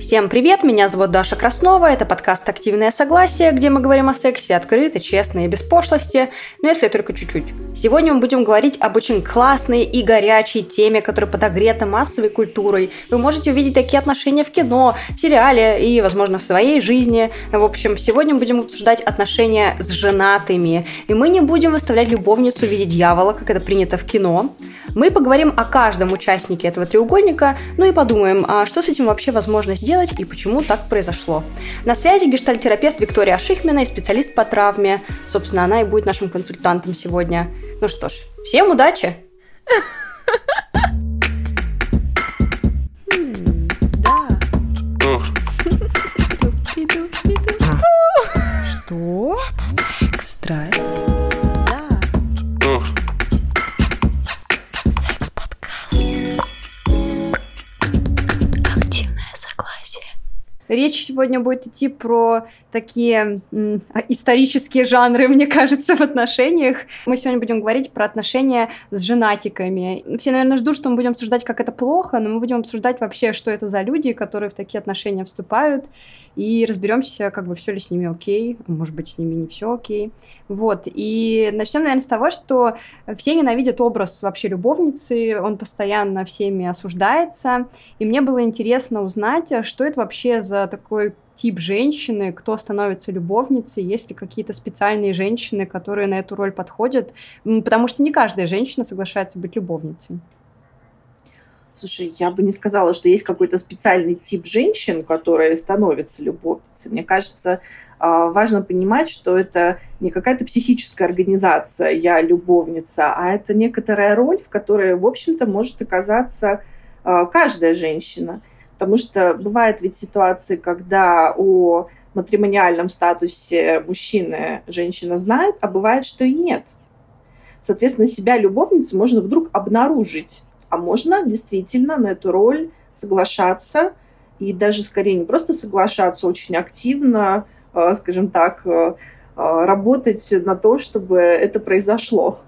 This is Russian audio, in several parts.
Всем привет, меня зовут Даша Краснова, это подкаст «Активное согласие», где мы говорим о сексе открыто, честно и без пошлости, но если только чуть-чуть. Сегодня мы будем говорить об очень классной и горячей теме, которая подогрета массовой культурой. Вы можете увидеть такие отношения в кино, в сериале и, возможно, в своей жизни. В общем, сегодня мы будем обсуждать отношения с женатыми, и мы не будем выставлять любовницу в виде дьявола, как это принято в кино. Мы поговорим о каждом участнике этого треугольника, ну и подумаем, а что с этим вообще возможно сделать и почему так произошло. На связи гештальтерапевт Виктория Шихмина и специалист по травме. Собственно, она и будет нашим консультантом сегодня. Ну что ж, всем удачи! Что? Это секс. Речь сегодня будет идти про такие м, исторические жанры, мне кажется, в отношениях. Мы сегодня будем говорить про отношения с женатиками. Все, наверное, ждут, что мы будем обсуждать, как это плохо, но мы будем обсуждать вообще, что это за люди, которые в такие отношения вступают, и разберемся, как бы все ли с ними окей, может быть, с ними не все окей. Вот, и начнем, наверное, с того, что все ненавидят образ вообще любовницы, он постоянно всеми осуждается, и мне было интересно узнать, что это вообще за такой тип женщины, кто становится любовницей, есть ли какие-то специальные женщины, которые на эту роль подходят, потому что не каждая женщина соглашается быть любовницей. Слушай, я бы не сказала, что есть какой-то специальный тип женщин, которые становятся любовницей. Мне кажется, а, важно понимать, что это не какая-то психическая организация «я любовница», а это некоторая роль, в которой, в общем-то, может оказаться а, каждая женщина. Потому что бывают ведь ситуации, когда о матримониальном статусе мужчины женщина знает, а бывает, что и нет. Соответственно, себя любовницей можно вдруг обнаружить а можно действительно на эту роль соглашаться и даже скорее не просто соглашаться, очень активно, э, скажем так, э, э, работать на то, чтобы это произошло.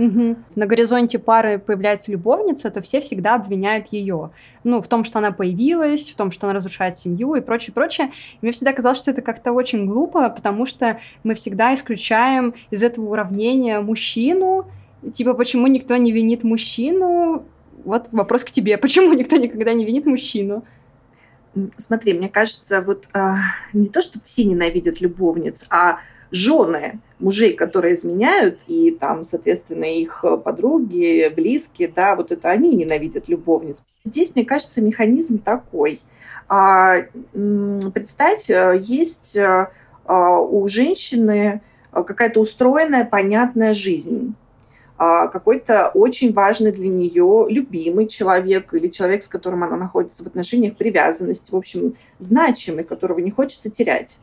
Угу. На горизонте пары появляется любовница, то все всегда обвиняют ее. Ну, в том, что она появилась, в том, что она разрушает семью и прочее, прочее. И мне всегда казалось, что это как-то очень глупо, потому что мы всегда исключаем из этого уравнения мужчину, Типа, почему никто не винит мужчину? Вот вопрос к тебе. Почему никто никогда не винит мужчину? Смотри, мне кажется, вот а, не то, что все ненавидят любовниц, а жены мужей, которые изменяют, и там, соответственно, их подруги, близкие, да, вот это они ненавидят любовниц. Здесь, мне кажется, механизм такой. А, представь, э, есть а, у женщины какая-то устроенная, понятная жизнь а, какой-то очень важный для нее любимый человек или человек, с которым она находится в отношениях привязанности, в общем, значимый, которого не хочется терять.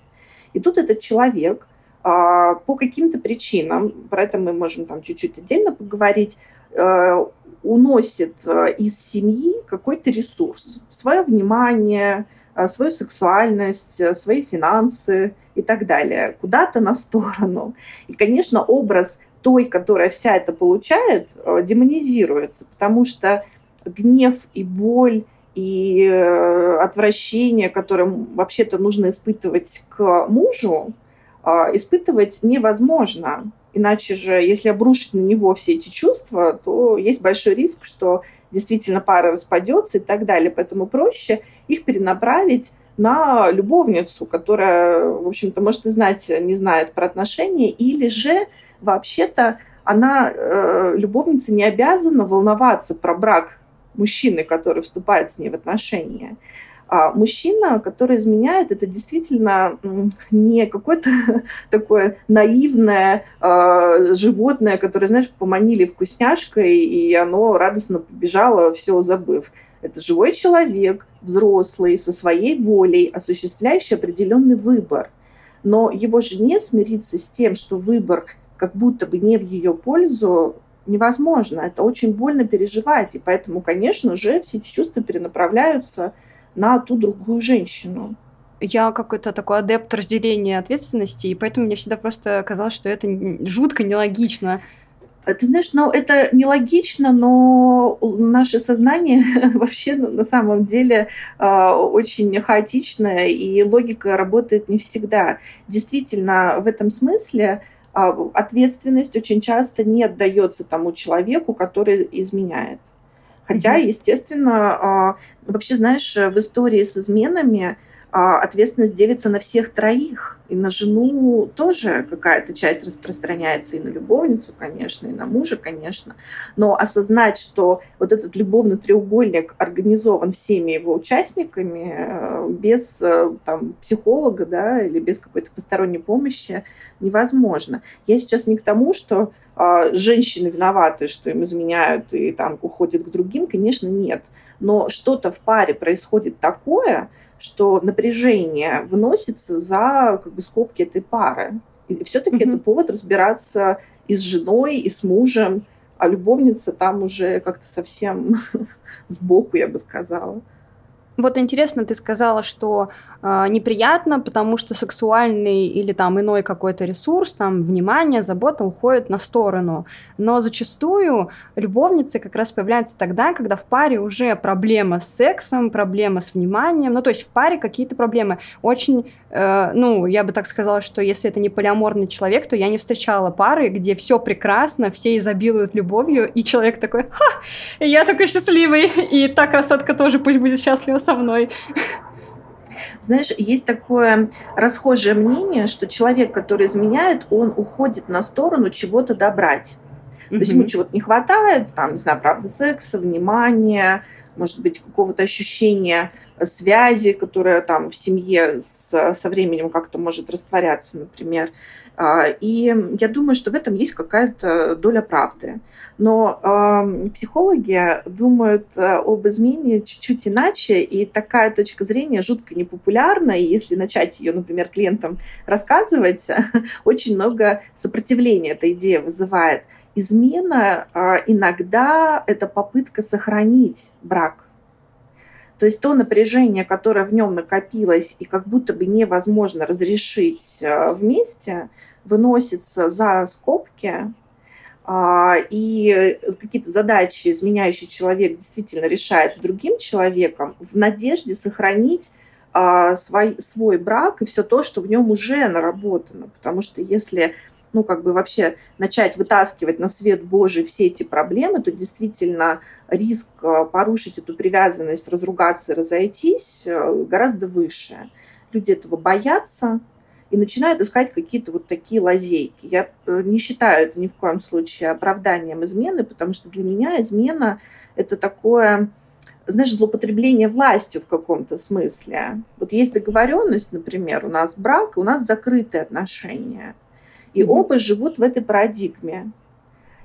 И тут этот человек по каким-то причинам, про это мы можем там чуть-чуть отдельно поговорить, а, уносит из семьи какой-то ресурс, свое внимание, свою сексуальность, свои финансы и так далее, куда-то на сторону. И, конечно, образ той, которая вся это получает, э, демонизируется, потому что гнев и боль и э, отвращение, которое вообще-то нужно испытывать к мужу, э, испытывать невозможно. Иначе же, если обрушить на него все эти чувства, то есть большой риск, что действительно пара распадется и так далее. Поэтому проще их перенаправить на любовницу, которая, в общем-то, может и знать, не знает про отношения, или же вообще-то она, э, любовница, не обязана волноваться про брак мужчины, который вступает с ней в отношения. А мужчина, который изменяет, это действительно не какое-то такое наивное э, животное, которое, знаешь, поманили вкусняшкой, и оно радостно побежало, все забыв. Это живой человек, взрослый, со своей волей, осуществляющий определенный выбор. Но его жене смириться с тем, что выбор как будто бы не в ее пользу, невозможно. Это очень больно переживать. И поэтому, конечно же, все эти чувства перенаправляются на ту другую женщину. Я какой-то такой адепт разделения ответственности, и поэтому мне всегда просто казалось, что это жутко нелогично. Ты знаешь, ну это нелогично, но наше сознание вообще на самом деле а, очень хаотичное, и логика работает не всегда. Действительно, в этом смысле а, ответственность очень часто не отдается тому человеку, который изменяет. Хотя, естественно, а, вообще, знаешь, в истории с изменами а ответственность делится на всех троих. И на жену тоже какая-то часть распространяется, и на любовницу, конечно, и на мужа, конечно. Но осознать, что вот этот любовный треугольник организован всеми его участниками, э, без э, там, психолога да, или без какой-то посторонней помощи, невозможно. Я сейчас не к тому, что женщины виноваты, что им изменяют и там уходят к другим, конечно, нет. Но что-то в паре происходит такое, что напряжение выносится за как бы, скобки этой пары. И все-таки mm-hmm. это повод разбираться и с женой, и с мужем, а любовница там уже как-то совсем сбоку, я бы сказала. Вот интересно, ты сказала, что э, неприятно, потому что сексуальный или там иной какой-то ресурс, там внимание, забота уходит на сторону. Но зачастую любовницы как раз появляются тогда, когда в паре уже проблема с сексом, проблема с вниманием, ну то есть в паре какие-то проблемы. Очень, э, ну я бы так сказала, что если это не полиаморный человек, то я не встречала пары, где все прекрасно, все изобилуют любовью, и человек такой, ха, я такой счастливый, и та красотка тоже пусть будет счастлива со мной. Знаешь, есть такое расхожее мнение, что человек, который изменяет, он уходит на сторону чего-то добрать. Mm-hmm. То есть ему чего-то не хватает, там, не знаю, правда, секса, внимания, может быть, какого-то ощущения связи, которая там в семье с, со временем как-то может растворяться, например. А, и я думаю, что в этом есть какая-то доля правды. Но э, психологи думают э, об измене чуть-чуть иначе, и такая точка зрения жутко непопулярна, и если начать ее, например, клиентам рассказывать, очень много сопротивления эта идея вызывает. Измена э, иногда это попытка сохранить брак, то есть то напряжение, которое в нем накопилось и как будто бы невозможно разрешить э, вместе, выносится за скобки, а, и какие-то задачи изменяющий человек действительно решает с другим человеком в надежде сохранить а, свой, свой брак и все то, что в нем уже наработано. Потому что если ну, как бы вообще начать вытаскивать на свет Божий все эти проблемы, то действительно риск э, порушить эту привязанность, разругаться и разойтись э, гораздо выше. Люди этого боятся и начинают искать какие-то вот такие лазейки. Я э, не считаю это ни в коем случае оправданием измены, потому что для меня измена – это такое, знаешь, злоупотребление властью в каком-то смысле. Вот есть договоренность, например, у нас брак, у нас закрытые отношения – и mm-hmm. оба живут в этой парадигме.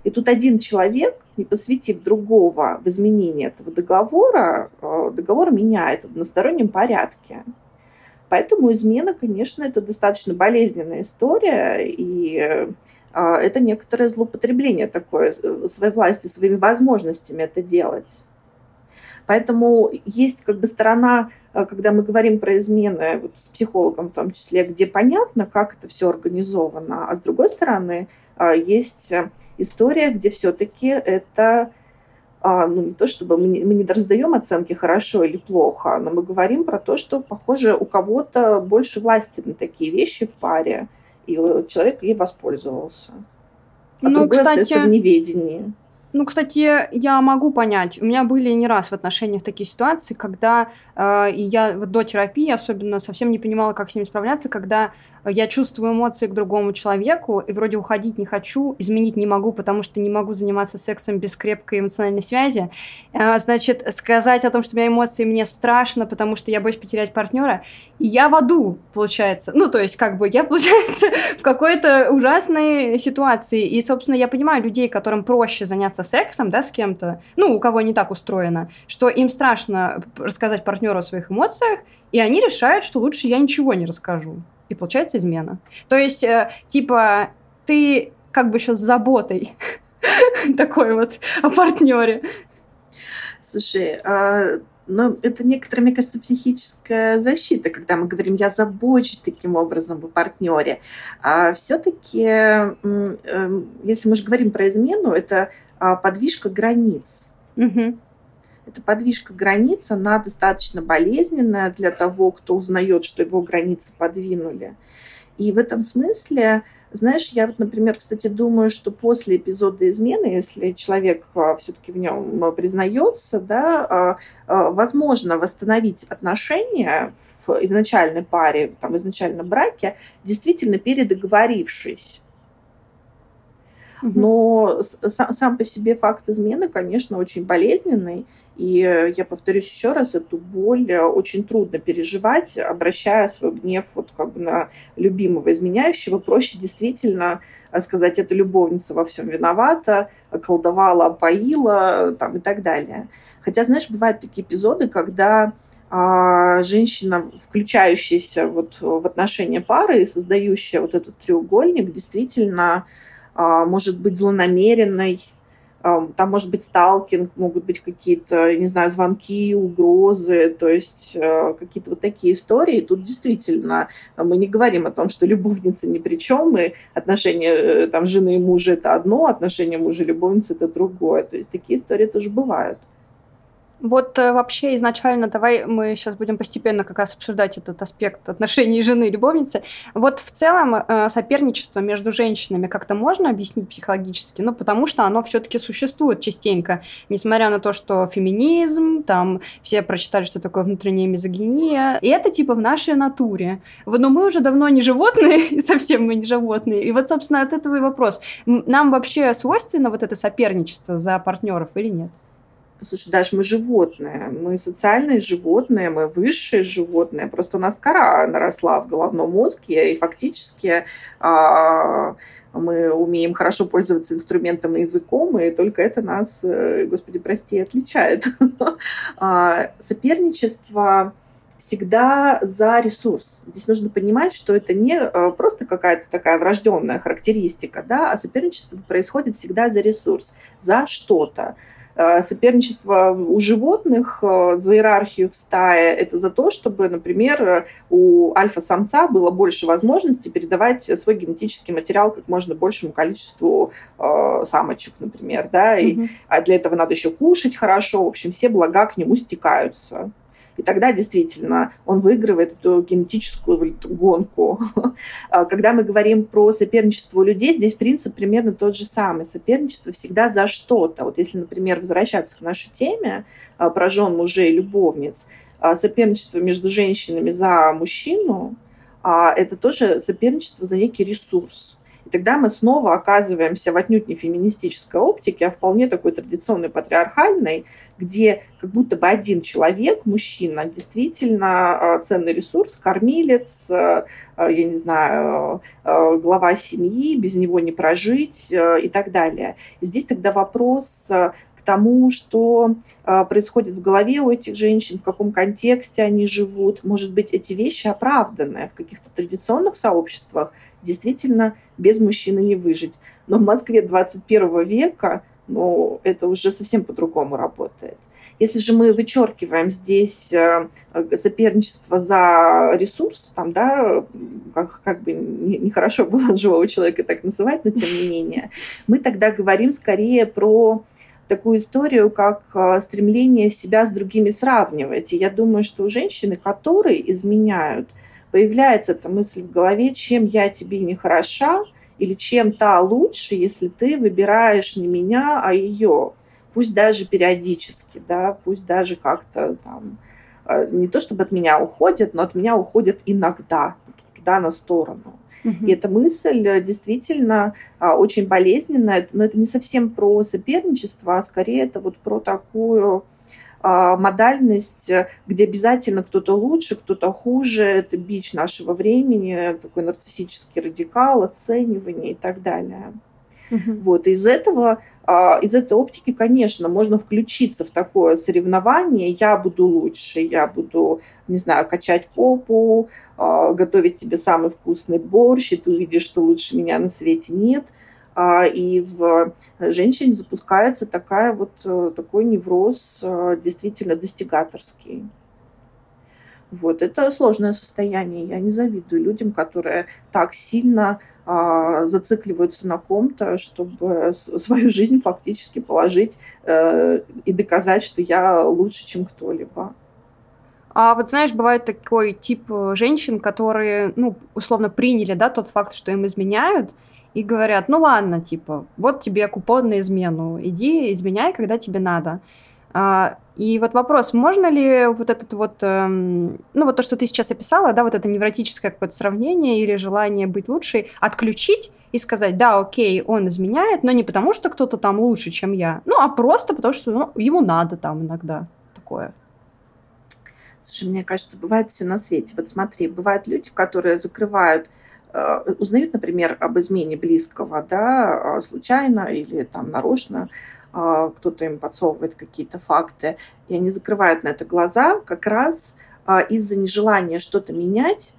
И тут один человек, не посвятив другого в изменение этого договора, э, договор меняет в одностороннем порядке. Поэтому измена, конечно, это достаточно болезненная история, и э, это некоторое злоупотребление такое своей властью, своими возможностями это делать. Поэтому есть как бы сторона, э, когда мы говорим про измены вот с психологом в том числе, где понятно, как это все организовано, а с другой стороны э, есть история, где все-таки это а, ну, не то чтобы мы не, мы не раздаем оценки хорошо или плохо, но мы говорим про то, что, похоже, у кого-то больше власти на такие вещи в паре, и человек ей воспользовался. А ну, другой кстати, остается в неведении. Ну, кстати, я могу понять. У меня были не раз в отношениях такие ситуации, когда э, и я вот до терапии особенно совсем не понимала, как с ними справляться, когда я чувствую эмоции к другому человеку, и вроде уходить не хочу, изменить не могу, потому что не могу заниматься сексом без крепкой эмоциональной связи. А, значит, сказать о том, что у меня эмоции, мне страшно, потому что я боюсь потерять партнера, и я в аду, получается. Ну, то есть, как бы, я, получается, в какой-то ужасной ситуации. И, собственно, я понимаю людей, которым проще заняться сексом, да, с кем-то, ну, у кого не так устроено, что им страшно рассказать партнеру о своих эмоциях, и они решают, что лучше я ничего не расскажу и получается измена. То есть, э, типа, ты как бы еще с заботой такой вот о партнере. Слушай, а но это некоторая, мне кажется, психическая защита, когда мы говорим, я забочусь таким образом о партнере. А все-таки, эм, если мы же говорим про измену, это а, подвижка границ. Угу. Это подвижка границ, она достаточно болезненная для того, кто узнает, что его границы подвинули. И в этом смысле знаешь, я вот, например, кстати, думаю, что после эпизода измены, если человек а, все-таки в нем а, признается, да, а, возможно восстановить отношения в изначальной паре, там, в изначальном браке, действительно передоговорившись. Но сам по себе факт измены, конечно, очень болезненный. И э, я повторюсь еще раз, эту боль э, очень трудно переживать, обращая свой гнев вот как бы на любимого изменяющего. Проще действительно э, сказать, это любовница во всем виновата, колдовала, поила там, и так далее. Хотя, знаешь, бывают такие эпизоды, когда а, женщина, включающаяся вот в отношения пары и создающая вот этот треугольник, действительно а, может быть злонамеренной, там может быть сталкинг, могут быть какие-то, не знаю, звонки, угрозы, то есть э, какие-то вот такие истории. Тут действительно мы не говорим о том, что любовница ни при чем, и отношения э, там, жены и мужа – это одно, отношения мужа и любовницы – это другое. То есть такие истории тоже бывают. Вот э, вообще изначально, давай мы сейчас будем постепенно как раз обсуждать этот аспект отношений жены и любовницы. Вот в целом э, соперничество между женщинами как-то можно объяснить психологически? Ну, потому что оно все-таки существует частенько, несмотря на то, что феминизм, там все прочитали, что такое внутренняя мизогиния, и это типа в нашей натуре. Но мы уже давно не животные, и совсем мы не животные. И вот, собственно, от этого и вопрос. Нам вообще свойственно вот это соперничество за партнеров или нет? Слушай, даже мы животные, мы социальные животные, мы высшие животные. Просто у нас кора наросла в головном мозге, и фактически а, мы умеем хорошо пользоваться инструментом и языком, и только это нас, э, господи, прости, отличает. а, соперничество всегда за ресурс. Здесь нужно понимать, что это не э, просто какая-то такая врожденная характеристика, да, а соперничество происходит всегда за ресурс, за что-то. Э, соперничество у животных э, за иерархию в стае – это за то, чтобы, например, у альфа-самца было больше возможностей передавать свой генетический материал как можно большему количеству э, самочек, например. Да? И, mm-hmm. А для этого надо еще кушать хорошо. В общем, все блага к нему стекаются. И тогда действительно он выигрывает эту генетическую гонку. А когда мы говорим про соперничество людей, здесь принцип примерно тот же самый. Соперничество всегда за что-то. Вот если, например, возвращаться к нашей теме а, про жен, мужей, любовниц, а, соперничество между женщинами за мужчину, это тоже соперничество за некий ресурс. И тогда мы снова оказываемся в отнюдь не феминистической оптике, а вполне такой традиционной патриархальной, где как будто бы один человек, мужчина, действительно а, ценный ресурс, кормилец, а, а, я не знаю, глава семьи, без него не прожить и так далее. И здесь тогда вопрос к тому, что происходит в голове у этих женщин, в каком контексте они живут. Может быть, эти вещи оправданы в каких-то традиционных сообществах, действительно без мужчины не выжить. Но в Москве 21 века ну, это уже совсем по-другому работает. Если же мы вычеркиваем здесь э, соперничество за ресурс, там, да, как, как бы нехорошо не было живого человека так называть, но тем не менее, мы тогда говорим скорее про такую историю, как э, стремление себя с другими сравнивать. И я думаю, что у женщины, которые изменяют, появляется эта мысль в голове, чем я тебе не хороша, или чем та лучше, если ты выбираешь не меня, а ее. Пусть даже периодически, да, пусть даже как-то там, э, не то чтобы от меня уходят, но от меня уходят иногда, туда на сторону. И эта мысль э, действительно а, очень болезненная, но это не совсем про соперничество, а скорее это вот про такую модальность, э, где обязательно кто-то лучше, кто-то хуже, это бич нашего времени, такой нарциссический радикал, оценивание и так далее. Угу. Вот из этого, а, из этой оптики, конечно, можно включиться в такое соревнование. Я буду лучше, я буду, не знаю, качать попу, а, готовить тебе самый вкусный борщ, и ты увидишь, что лучше меня на свете нет – а, и в женщине запускается такая вот, э, такой невроз э, действительно достигаторский. Вот, это сложное состояние. Я не завидую людям, которые так сильно а, зацикливаются на ком-то, чтобы свою жизнь фактически положить э, и доказать, что я лучше, чем кто-либо. А вот знаешь, бывает такой тип э, женщин, которые, ну, условно приняли, да, тот факт, что им изменяют, и говорят, ну ладно, типа, вот тебе купон на измену, иди изменяй, когда тебе надо. А, и вот вопрос, можно ли вот этот вот, эм, ну вот то, что ты сейчас описала, да, вот это невротическое какое-то сравнение или желание быть лучшей, отключить и сказать, да, окей, он изменяет, но не потому, что кто-то там лучше, чем я, ну, а просто потому, что ну, ему надо там иногда такое. Слушай, мне кажется, бывает все на свете. Вот смотри, бывают люди, которые закрывают узнают, например, об измене близкого, да, случайно или там нарочно, а, кто-то им подсовывает какие-то факты, и они закрывают на это глаза как раз из-за нежелания что-то менять,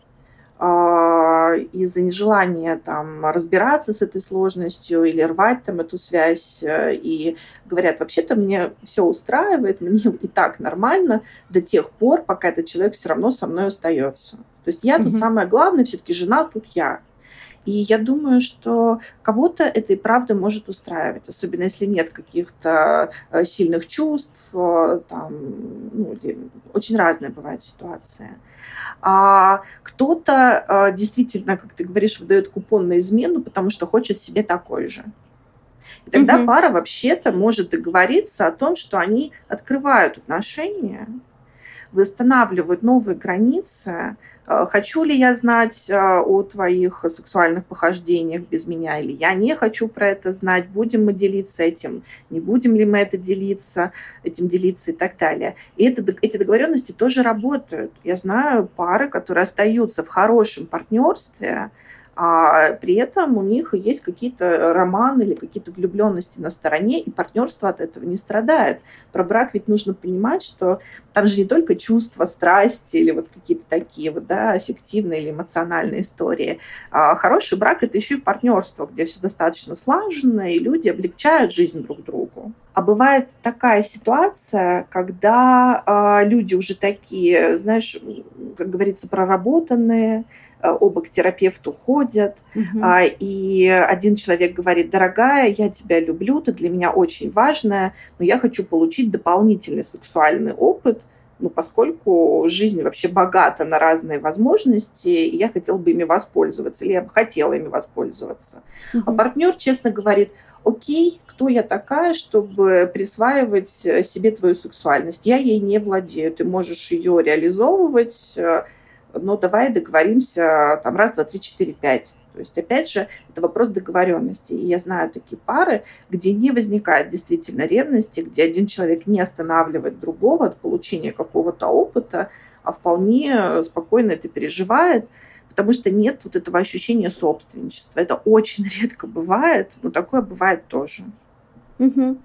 из-за нежелания там разбираться с этой сложностью или рвать там эту связь э, и говорят, вообще-то мне все устраивает, мне и так нормально до тех пор, пока этот человек все равно со мной остается. То есть я mm-hmm. тут самое главное, все-таки жена тут я. И я думаю, что кого-то это и правда может устраивать, особенно если нет каких-то э, сильных чувств, э, там, ну, очень разные бывают ситуации. А кто-то э, действительно, как ты говоришь, выдает купон на измену, потому что хочет себе такой же. И тогда угу. пара вообще-то может договориться о том, что они открывают отношения, восстанавливают новые границы, хочу ли я знать э, о твоих сексуальных похождениях без меня, или я не хочу про это знать, будем мы делиться этим, не будем ли мы это делиться, этим делиться и так далее. И это, эти договоренности тоже работают. Я знаю пары, которые остаются в хорошем партнерстве, а при этом у них есть какие-то романы или какие-то влюбленности на стороне, и партнерство от этого не страдает. Про брак ведь нужно понимать, что там же не только чувства, страсти или вот какие-то такие вот, да, аффективные или эмоциональные истории. А хороший брак — это еще и партнерство, где все достаточно слаженно, и люди облегчают жизнь друг другу. А бывает такая ситуация, когда э, люди уже такие, знаешь, как говорится, проработанные, оба к терапевту ходят, угу. и один человек говорит, дорогая, я тебя люблю, ты для меня очень важная, но я хочу получить дополнительный сексуальный опыт, ну, поскольку жизнь вообще богата на разные возможности, и я хотела бы ими воспользоваться, или я бы хотела ими воспользоваться. Угу. А партнер честно говорит, окей, кто я такая, чтобы присваивать себе твою сексуальность? Я ей не владею, ты можешь ее реализовывать, но давай договоримся там раз, два, три, четыре, пять. То есть, опять же, это вопрос договоренности. И я знаю такие пары, где не возникает действительно ревности, где один человек не останавливает другого от получения какого-то опыта, а вполне спокойно это переживает, потому что нет вот этого ощущения собственничества. Это очень редко бывает, но такое бывает тоже. Угу.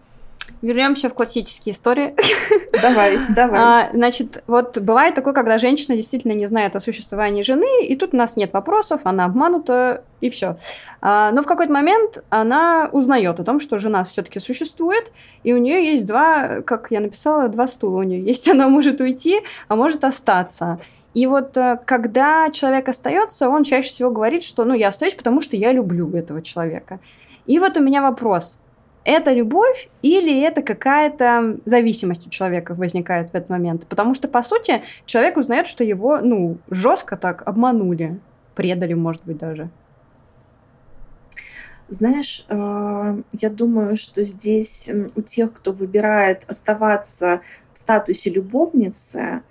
Вернемся в классические истории. Давай, давай. А, значит, вот бывает такое, когда женщина действительно не знает о существовании жены, и тут у нас нет вопросов, она обманута, и все. А, но в какой-то момент она узнает о том, что жена все-таки существует, и у нее есть два, как я написала, два стула у нее есть. Она может уйти, а может остаться. И вот э, когда человек остается, он чаще всего говорит, что ну я остаюсь, потому что я люблю этого человека. И вот у меня вопрос это любовь или это какая-то зависимость у человека возникает в этот момент? Потому что, по сути, человек узнает, что его, ну, жестко так обманули, предали, может быть, даже. Знаешь, э, я думаю, что здесь у тех, кто выбирает оставаться в статусе любовницы,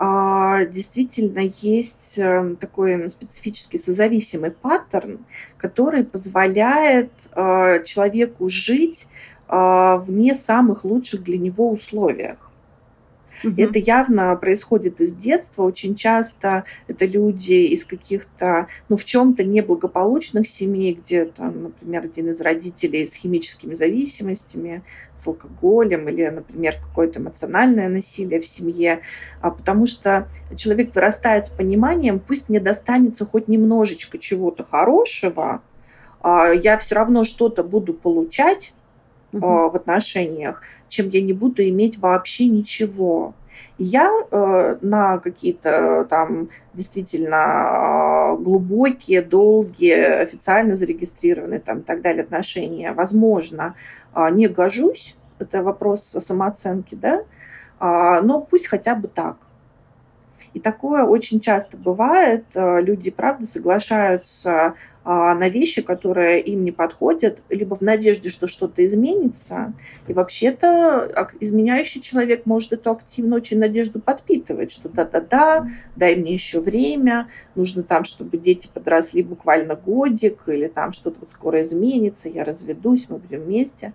действительно есть э, такой специфический созависимый паттерн, который позволяет э, человеку жить э, в не самых лучших для него условиях. Угу. Это явно происходит из детства. Очень часто это люди из каких-то, ну, в чем-то неблагополучных семей, где там, например, один из родителей с химическими зависимостями, с алкоголем или, например, какое-то эмоциональное насилие в семье, а потому что человек вырастает с пониманием, пусть мне достанется хоть немножечко чего-то хорошего, а, я все равно что-то буду получать угу. в отношениях, чем я не буду иметь вообще ничего. Я э, на какие-то там действительно глубокие, долгие, официально зарегистрированные там и так далее отношения, возможно, не гожусь. Это вопрос самооценки, да? Но пусть хотя бы так. И такое очень часто бывает. Люди, правда, соглашаются на вещи, которые им не подходят, либо в надежде, что что-то изменится. И вообще-то изменяющий человек может эту активно очень надежду подпитывать, что да-да-да, дай мне еще время, нужно там, чтобы дети подросли буквально годик, или там что-то вот скоро изменится, я разведусь, мы будем вместе.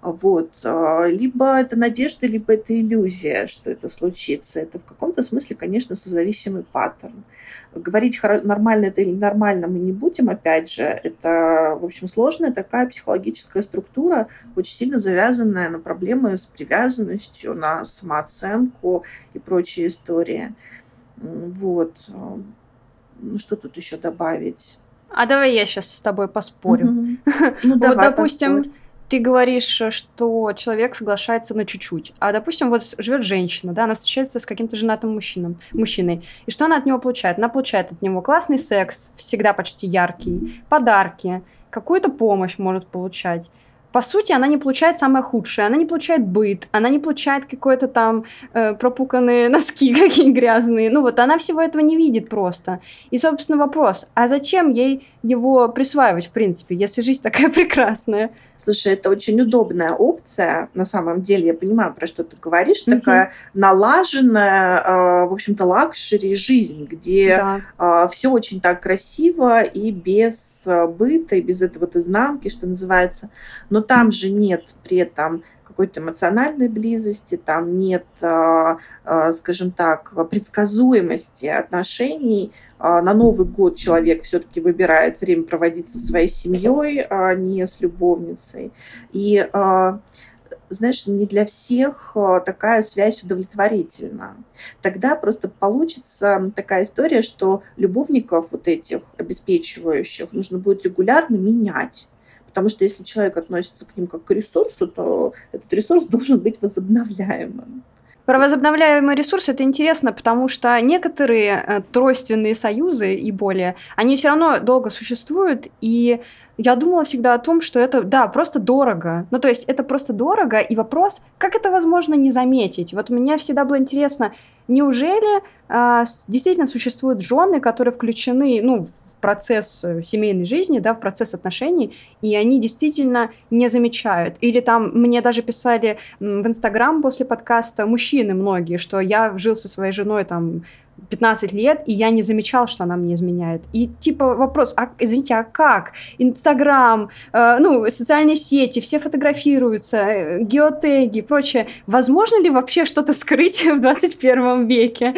Вот. А, либо это надежда, либо это иллюзия, что это случится. Это в каком-то смысле, конечно, созависимый паттерн. Говорить, нормально это или нормально мы не будем, опять же. Это, в общем, сложная такая психологическая структура, очень сильно завязанная на проблемы с привязанностью, на самооценку и прочие истории. Вот. Ну, что тут еще добавить? А давай я сейчас с тобой поспорю. Угу. Ну, давай, вот, допустим, поспорь ты говоришь, что человек соглашается на чуть-чуть. А, допустим, вот живет женщина, да, она встречается с каким-то женатым мужчином, мужчиной. И что она от него получает? Она получает от него классный секс, всегда почти яркий, подарки, какую-то помощь может получать по сути, она не получает самое худшее. Она не получает быт, она не получает какой-то там э, пропуканные носки какие грязные. Ну вот она всего этого не видит просто. И, собственно, вопрос, а зачем ей его присваивать, в принципе, если жизнь такая прекрасная? Слушай, это очень удобная опция. На самом деле, я понимаю, про что ты говоришь. Mm-hmm. Такая налаженная, э, в общем-то, luxury жизнь, где да. э, все очень так красиво и без э, быта, и без этого вот изнанки, что называется. Но там же нет при этом какой-то эмоциональной близости, там нет, а, а, скажем так, предсказуемости отношений. А, на Новый год человек все-таки выбирает время проводить со своей семьей, а не с любовницей. И знаешь, не для всех такая связь удовлетворительна. Тогда просто получится такая история, что любовников вот этих обеспечивающих нужно будет регулярно менять. Потому что если человек относится к ним как к ресурсу, то этот ресурс должен быть возобновляемым. Про возобновляемые ресурсы это интересно, потому что некоторые э, тройственные союзы и более, они все равно долго существуют, и я думала всегда о том, что это, да, просто дорого. Ну, то есть это просто дорого, и вопрос, как это возможно не заметить? Вот мне всегда было интересно, неужели э, действительно существуют жены, которые включены, ну, в процесс э, семейной жизни, да, в процесс отношений, и они действительно не замечают. Или там мне даже писали в Инстаграм после подкаста мужчины многие, что я жил со своей женой там 15 лет, и я не замечал, что она мне изменяет. И типа вопрос, а, извините, а как? Инстаграм, э, ну, социальные сети, все фотографируются, э, геотеги и прочее. Возможно ли вообще что-то скрыть в 21 веке?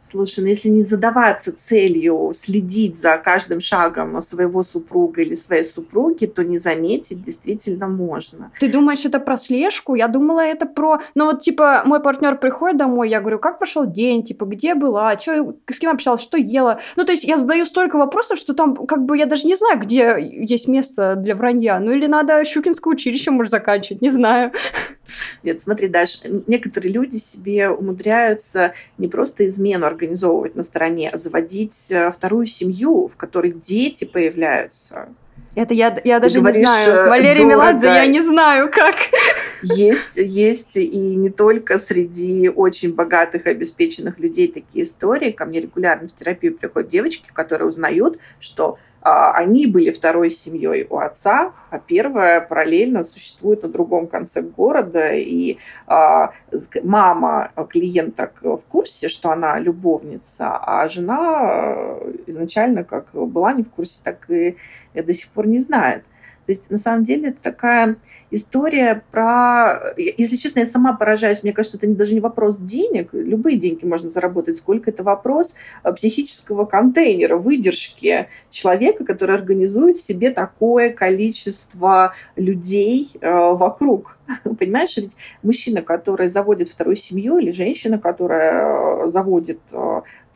Слушай, ну если не задаваться целью следить за каждым шагом своего супруга или своей супруги, то не заметить действительно можно. Ты думаешь, это про слежку? Я думала, это про... Ну вот, типа, мой партнер приходит домой, я говорю, как прошел день, типа, где была, была, чё, с кем общалась, что ела. Ну, то есть я задаю столько вопросов, что там как бы я даже не знаю, где есть место для вранья. Ну, или надо Щукинское училище, может, заканчивать, не знаю. Нет, смотри, даже некоторые люди себе умудряются не просто измену организовывать на стороне, а заводить э, вторую семью, в которой дети появляются. Это я, я даже говоришь, не знаю. Э, Валерий дорого. Меладзе, я не знаю, как. Есть, есть и не только среди очень богатых, обеспеченных людей такие истории. Ко мне регулярно в терапию приходят девочки, которые узнают, что они были второй семьей у отца, а первая параллельно существует на другом конце города, и а, мама клиенток в курсе, что она любовница, а жена э, изначально как была не в курсе, так и до сих пор не знает. То есть на самом деле это такая история про... Если честно, я сама поражаюсь. Мне кажется, это даже не вопрос денег. Любые деньги можно заработать. Сколько это вопрос э, психического контейнера, выдержки человека, который организует себе такое количество людей э, вокруг. Понимаешь, ведь мужчина, который заводит вторую семью, или женщина, которая э, заводит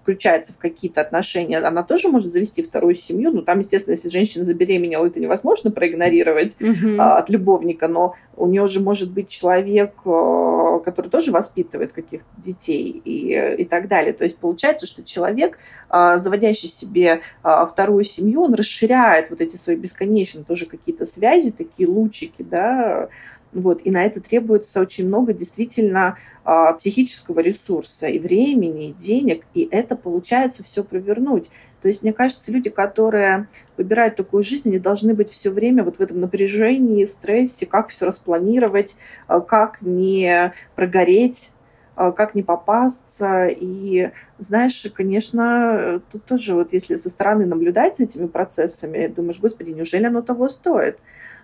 включается в какие-то отношения, она тоже может завести вторую семью. Ну, там, естественно, если женщина забеременела, это невозможно проигнорировать mm-hmm. а, от любовника, но у нее же может быть человек, а, который тоже воспитывает каких-то детей и, и так далее. То есть получается, что человек, а, заводящий себе а, вторую семью, он расширяет вот эти свои бесконечные тоже какие-то связи, такие лучики, да, вот, и на это требуется очень много действительно а, психического ресурса и времени, и денег, и это получается все провернуть. То есть, мне кажется, люди, которые выбирают такую жизнь, они должны быть все время вот в этом напряжении, стрессе, как все распланировать, а, как не прогореть, а, как не попасться. И, знаешь, конечно, тут тоже вот если со стороны наблюдать за этими процессами, думаешь, господи, неужели оно того стоит?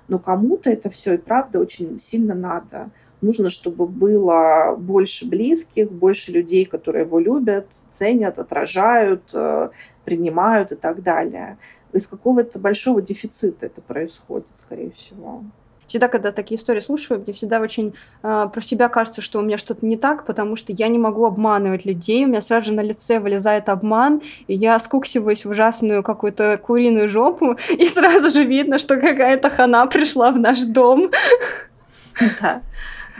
Но кому-то это все и правда очень сильно надо. Нужно, чтобы было больше близких, больше людей, которые его любят, ценят, отражают, э, принимают и так далее. Из какого-то большого дефицита это происходит, скорее всего всегда, когда такие истории слушаю, мне всегда очень э, про себя кажется, что у меня что-то не так, потому что я не могу обманывать людей, у меня сразу же на лице вылезает обман, и я скуксиваюсь в ужасную какую-то куриную жопу, и сразу же видно, что какая-то хана пришла в наш дом. Да,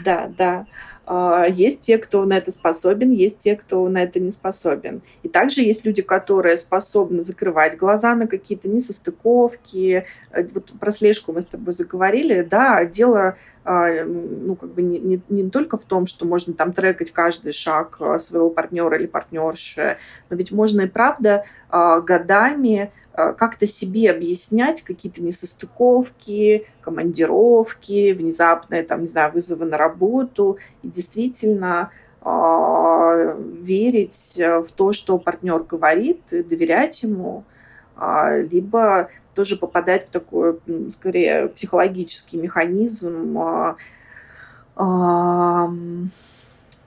да, да. А, есть те, кто на это способен, есть те, кто на это не способен. И также есть люди, которые способны закрывать глаза на какие-то несостыковки. Э, вот про слежку мы с тобой заговорили. Да, дело а, ну, как бы не, не, не только в том, что можно там трекать каждый шаг а, своего партнера или партнерши, но ведь можно и правда годами как-то себе объяснять какие-то несостыковки, командировки, внезапные, там, не знаю, вызовы на работу, и действительно э, верить в то, что партнер говорит, доверять ему, э, либо тоже попадать в такой, скорее, психологический механизм э, э,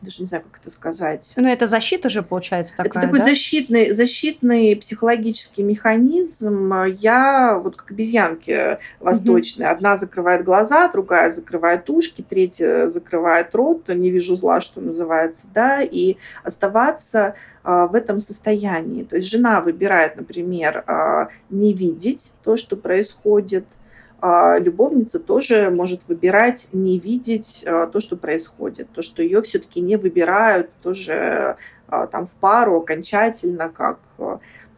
даже не знаю, как это сказать. Ну, это защита же, получается, такая, Это такой да? защитный, защитный психологический механизм. Я вот как обезьянки восточные. Угу. Одна закрывает глаза, другая закрывает ушки, третья закрывает рот. Не вижу зла, что называется, да, и оставаться а, в этом состоянии. То есть жена выбирает, например, а, не видеть то, что происходит – любовница тоже может выбирать не видеть а, то, что происходит, то, что ее все-таки не выбирают тоже а, там в пару окончательно, как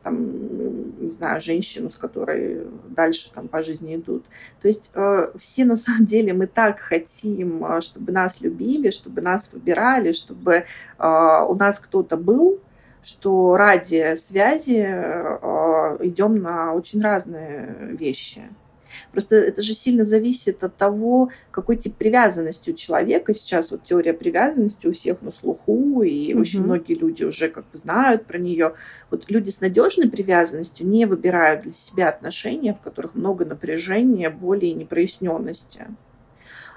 там, не знаю, женщину, с которой дальше там по жизни идут. То есть э, все на самом деле мы так хотим, чтобы нас любили, чтобы нас выбирали, чтобы э, у нас кто-то был, что ради связи э, идем на очень разные вещи. Просто это же сильно зависит от того, какой тип привязанности у человека. Сейчас вот теория привязанности у всех на слуху, и угу. очень многие люди уже как бы знают про нее. Вот люди с надежной привязанностью не выбирают для себя отношения, в которых много напряжения, боли и непроясненности.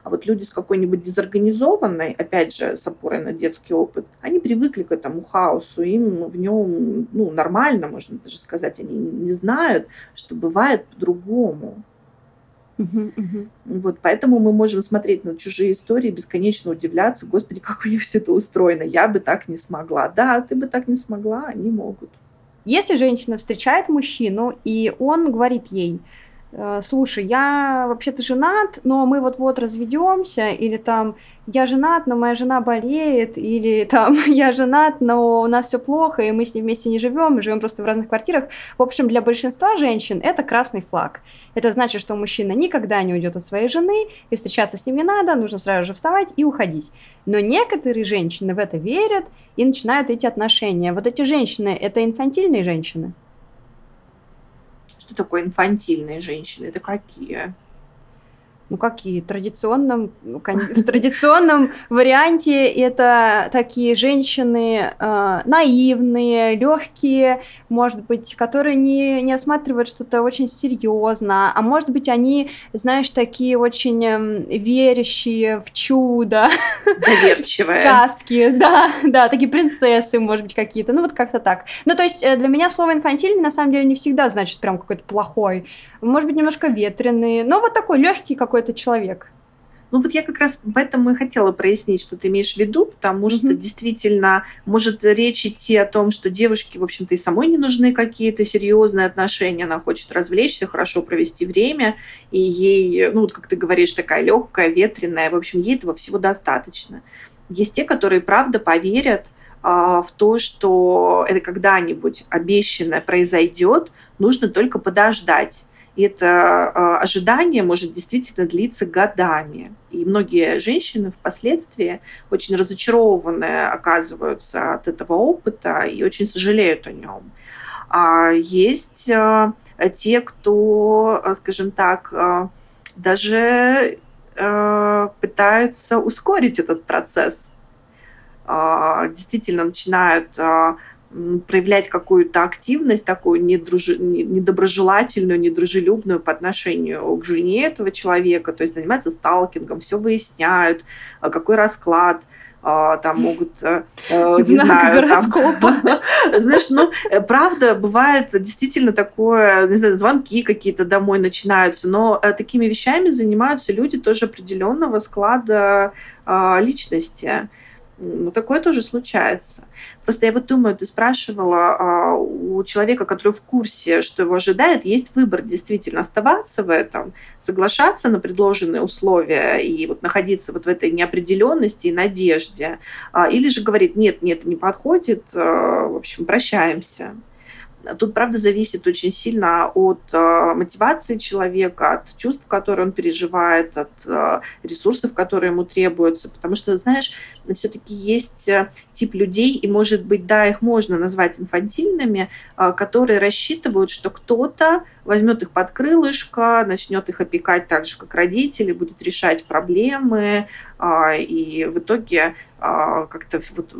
А вот люди с какой-нибудь дезорганизованной, опять же, с опорой на детский опыт, они привыкли к этому хаосу, им в нем ну, нормально, можно даже сказать, они не знают, что бывает по-другому. Угу. Вот, поэтому мы можем смотреть на чужие истории, бесконечно удивляться, господи, как у них все это устроено, я бы так не смогла. Да, ты бы так не смогла, они могут. Если женщина встречает мужчину, и он говорит ей, слушай, я вообще-то женат, но мы вот-вот разведемся, или там, я женат, но моя жена болеет, или там, я женат, но у нас все плохо, и мы с ней вместе не живем, мы живем просто в разных квартирах. В общем, для большинства женщин это красный флаг. Это значит, что мужчина никогда не уйдет от своей жены, и встречаться с ним не надо, нужно сразу же вставать и уходить. Но некоторые женщины в это верят и начинают эти отношения. Вот эти женщины, это инфантильные женщины? Что такое инфантильные женщины? Это какие? Ну какие, традиционном, в традиционном варианте это такие женщины э, наивные, легкие, может быть, которые не, не осматривают что-то очень серьезно, а может быть, они, знаешь, такие очень э, верящие в чудо. Доверчивые. Сказки, да, да, такие принцессы, может быть, какие-то, ну вот как-то так. Ну, то есть э, для меня слово инфантильный на самом деле не всегда значит прям какой-то плохой может быть, немножко ветреный, но вот такой легкий какой-то человек. Ну вот я как раз поэтому и хотела прояснить, что ты имеешь в виду, потому что mm-hmm. действительно может речь идти о том, что девушке, в общем-то, и самой не нужны какие-то серьезные отношения, она хочет развлечься, хорошо провести время, и ей, ну вот как ты говоришь, такая легкая, ветреная, в общем, ей этого всего достаточно. Есть те, которые правда поверят а, в то, что это когда-нибудь обещанное произойдет, нужно только подождать. И это а, ожидание может действительно длиться годами. И многие женщины впоследствии очень разочарованные оказываются от этого опыта и очень сожалеют о нем. А есть а, те, кто, скажем так, даже пытаются ускорить этот процесс. Действительно начинают проявлять какую-то активность такую недружи... недоброжелательную, недружелюбную по отношению к жене этого человека, то есть занимаются сталкингом, все выясняют, а, какой расклад, а, там могут, э, э, не Знак знаю, гороскопа. Там, знаешь, ну, э, правда, бывает действительно такое, не знаю, звонки какие-то домой начинаются, но такими вещами занимаются люди тоже определенного склада а, личности. Ну, такое тоже случается. Просто я вот думаю, ты спрашивала а, у человека, который в курсе, что его ожидает, есть выбор действительно оставаться в этом, соглашаться на предложенные условия и вот находиться вот в этой неопределенности и надежде, а, или же говорить, нет, нет, не подходит, а, в общем, прощаемся. Тут, правда, зависит очень сильно от э, мотивации человека, от чувств, которые он переживает, от э, ресурсов, которые ему требуются. Потому что, знаешь, все-таки есть э, тип людей, и, может быть, да, их можно назвать инфантильными, э, которые рассчитывают, что кто-то возьмет их под крылышко, начнет их опекать так же, как родители, будет решать проблемы, а, и в итоге а, как-то вот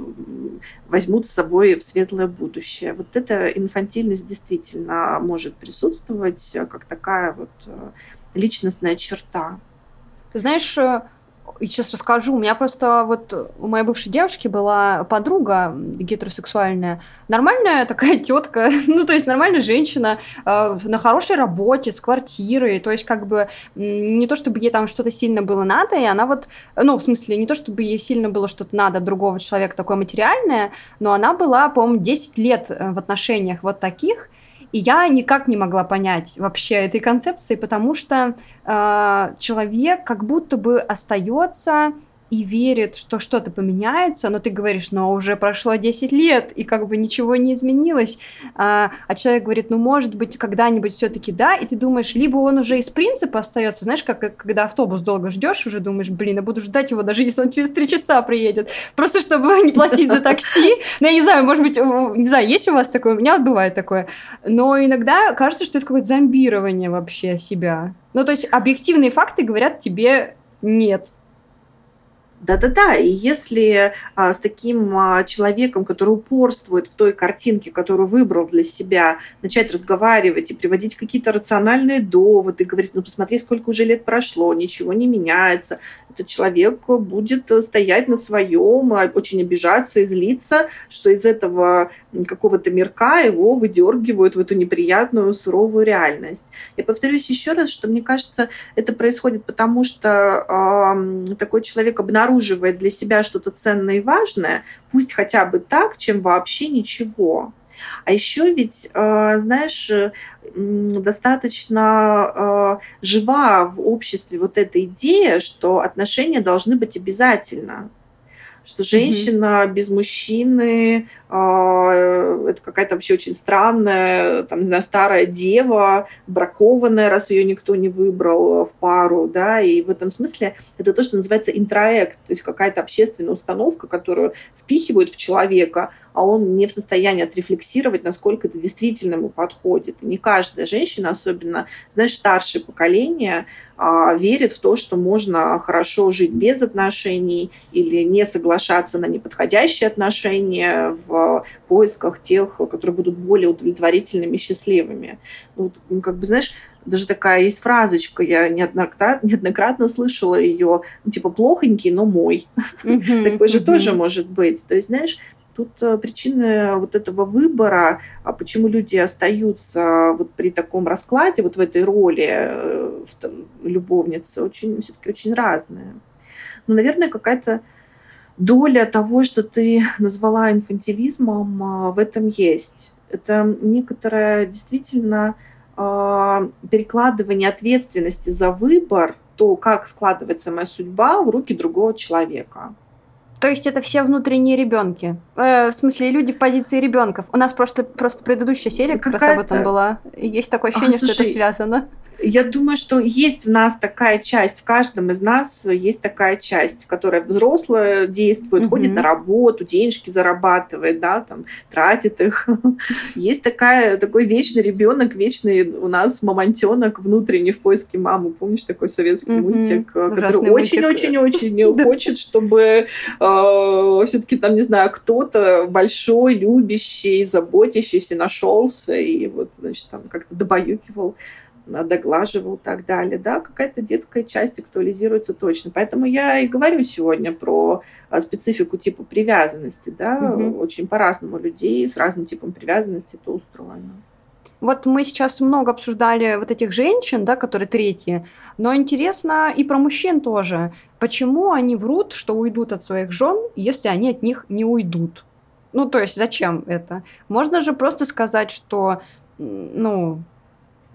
возьмут с собой в светлое будущее. Вот эта инфантильность действительно может присутствовать как такая вот э, личностная черта. Знаешь, э, и сейчас расскажу. У меня просто вот у моей бывшей девушки была подруга гетеросексуальная, нормальная такая тетка, ну то есть нормальная женщина э, на хорошей работе с квартирой, то есть как бы не то чтобы ей там что-то сильно было надо, и она вот, ну в смысле не то чтобы ей сильно было что-то надо другого человека такое материальное, но она была, по-моему, 10 лет э, в отношениях вот таких, и я никак не могла понять вообще этой концепции, потому что э, человек как будто бы остается и верит, что что-то поменяется, но ты говоришь, но уже прошло 10 лет, и как бы ничего не изменилось, а, а человек говорит, ну, может быть, когда-нибудь все-таки да, и ты думаешь, либо он уже из принципа остается, знаешь, как когда автобус долго ждешь, уже думаешь, блин, я буду ждать его, даже если он через 3 часа приедет, просто чтобы не платить за такси, ну, я не знаю, может быть, не знаю, есть у вас такое, у меня бывает такое, но иногда кажется, что это какое-то зомбирование вообще себя. Ну, то есть объективные факты говорят тебе нет, да-да-да, и если а, с таким а, человеком, который упорствует в той картинке, которую выбрал для себя, начать разговаривать и приводить какие-то рациональные доводы, говорить, ну посмотри, сколько уже лет прошло, ничего не меняется, этот человек будет стоять на своем, а, очень обижаться и злиться, что из этого какого-то мирка его выдергивают в эту неприятную, суровую реальность. Я повторюсь еще раз, что мне кажется, это происходит потому, что э, такой человек обнаруживает для себя что-то ценное и важное, пусть хотя бы так, чем вообще ничего. А еще ведь, э, знаешь, достаточно э, жива в обществе вот эта идея, что отношения должны быть обязательно что женщина mm-hmm. без мужчины э, это какая-то вообще очень странная, там, не знаю, старая дева, бракованная, раз ее никто не выбрал в пару, да, и в этом смысле это то, что называется интроект, то есть какая-то общественная установка, которую впихивают в человека, а он не в состоянии отрефлексировать, насколько это действительно ему подходит. И не каждая женщина, особенно, знаешь, старшее поколение, а, верит в то, что можно хорошо жить без отношений или не соглашаться на неподходящие отношения в поисках тех, которые будут более удовлетворительными, счастливыми. Ну, как бы, знаешь, даже такая есть фразочка, я неоднократно, неоднократно слышала ее, ну, типа плохонький, но мой. Такой же тоже может быть. То есть, знаешь, Тут э, причины вот этого выбора, а почему люди остаются вот при таком раскладе, вот в этой роли э, любовницы, очень, все-таки очень разные. ну, наверное, какая-то доля того, что ты назвала инфантилизмом, а, в этом есть. Это некоторое действительно перекладывание ответственности за выбор, то, как складывается моя судьба, в руки другого человека. То есть это все внутренние ребенки. Э, в смысле, люди в позиции ребенков. У нас просто, просто предыдущая серия как раз об этом была. Есть такое ощущение, а, слушай, что это связано. Я думаю, что есть в нас такая часть, в каждом из нас есть такая часть, которая взрослая действует, угу. ходит на работу, денежки зарабатывает, да, там, тратит их. Есть такая, такой вечный ребенок, вечный у нас мамонтенок внутренний в поиске мамы. Помнишь такой советский мультик, который очень-очень-очень хочет, чтобы э, все-таки там, не знаю, кто-то большой, любящий, заботящийся нашелся и вот, значит, там как-то добаюкивал доглаживал и так далее. Да, какая-то детская часть актуализируется точно. Поэтому я и говорю сегодня про а, специфику типа привязанности. Да? Угу. Очень по-разному людей с разным типом привязанности это устроено. Вот мы сейчас много обсуждали вот этих женщин, да, которые третьи, но интересно и про мужчин тоже. Почему они врут, что уйдут от своих жен, если они от них не уйдут? Ну, то есть зачем это? Можно же просто сказать, что, ну,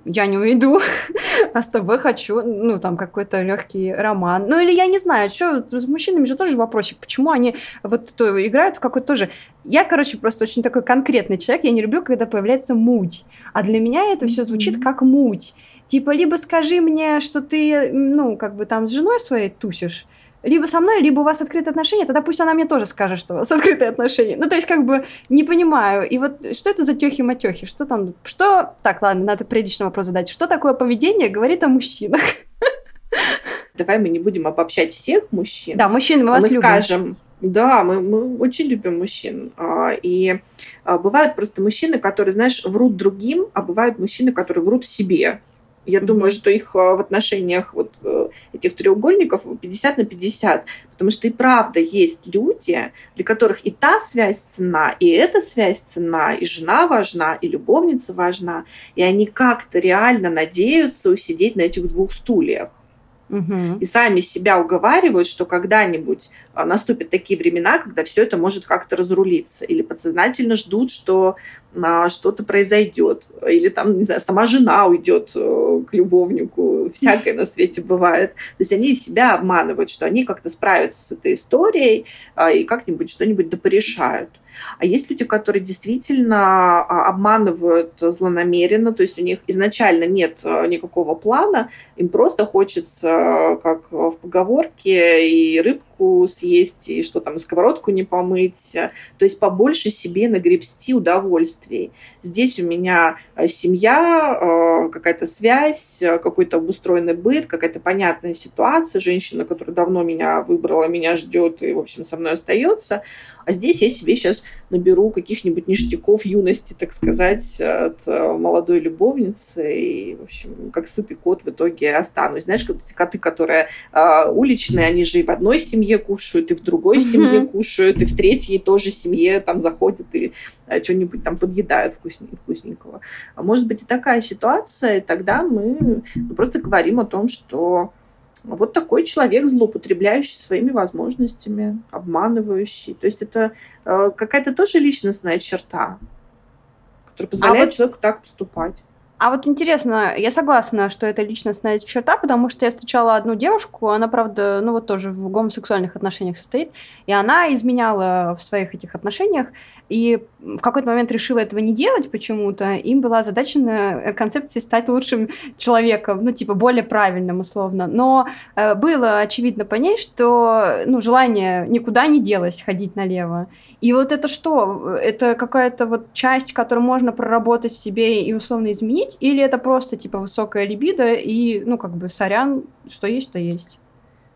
я не уйду, а с тобой хочу, ну, там, какой-то легкий роман. Ну, или я не знаю, что, с мужчинами же тоже вопросик, почему они вот то играют в какой-то тоже... Я, короче, просто очень такой конкретный человек, я не люблю, когда появляется муть. А для меня это все звучит как муть. Типа, либо скажи мне, что ты, ну, как бы там с женой своей тусишь, либо со мной, либо у вас открытые отношения, тогда пусть она мне тоже скажет, что у вас открытые отношения. Ну, то есть, как бы, не понимаю. И вот что это за тёхи-матёхи? Что там? Что... Так, ладно, надо приличный вопрос задать. Что такое поведение говорит о мужчинах? Давай мы не будем обобщать всех мужчин. Да, мужчин мы вас мы любим. скажем, да, мы, мы очень любим мужчин. А, и а, бывают просто мужчины, которые, знаешь, врут другим, а бывают мужчины, которые врут себе. Я mm-hmm. думаю, что их э, в отношениях вот этих треугольников 50 на 50, потому что и правда есть люди, для которых и та связь цена, и эта связь цена, и жена важна, и любовница важна, и они как-то реально надеются усидеть на этих двух стульях. Угу. И сами себя уговаривают, что когда-нибудь а, наступят такие времена, когда все это может как-то разрулиться. Или подсознательно ждут, что а, что-то произойдет. Или там, не знаю, сама жена уйдет э, к любовнику. Всякое на свете бывает. То есть они себя обманывают, что они как-то справятся с этой историей а, и как-нибудь что-нибудь допорешают. А есть люди, которые действительно а, обманывают злонамеренно, то есть у них изначально нет а, никакого плана, им просто хочется, как в поговорке, и рыбку съесть, и что там, сковородку не помыть, то есть побольше себе нагребсти удовольствий. Здесь у меня а, семья, какая-то связь, какой-то обустроенный быт, какая-то понятная ситуация, женщина, которая давно меня выбрала, меня ждет и, в общем, со мной остается, а здесь я себе сейчас наберу каких-нибудь ништяков юности, так сказать, от э, молодой любовницы. И, в общем, как сытый кот в итоге останусь. Знаешь, как эти коты, которые э, уличные, они же и в одной семье кушают, и в другой mm-hmm. семье кушают, и в третьей тоже семье там заходят и э, что-нибудь там подъедают вкусненького. вкусненького. А может быть и такая ситуация, и тогда мы просто говорим о том, что вот такой человек, злоупотребляющий своими возможностями, обманывающий. То есть это э, какая-то тоже личностная черта, которая позволяет а вот... человеку так поступать. А вот интересно, я согласна, что это личностная черта, потому что я встречала одну девушку, она, правда, ну вот тоже в гомосексуальных отношениях состоит, и она изменяла в своих этих отношениях, и в какой-то момент решила этого не делать почему-то. Им была задача концепции стать лучшим человеком, ну, типа, более правильным, условно. Но э, было очевидно по ней, что, ну, желание никуда не делось ходить налево. И вот это что? Это какая-то вот часть, которую можно проработать в себе и условно изменить? Или это просто, типа, высокая либидо и, ну, как бы, сорян, что есть, то есть?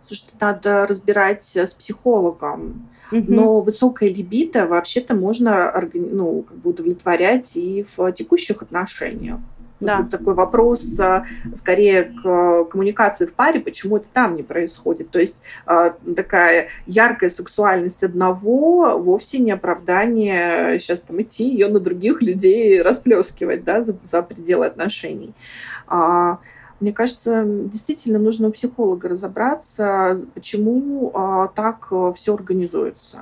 Слушай, надо разбирать с психологом но высокая либидо вообще-то можно ну, как бы удовлетворять и в текущих отношениях. Да. Это такой вопрос а, скорее к коммуникации в паре, почему это там не происходит. То есть а, такая яркая сексуальность одного вовсе не оправдание сейчас там идти ее на других людей расплескивать да, за, за пределы отношений. Мне кажется, действительно нужно у психолога разобраться, почему а, так э, все организуется.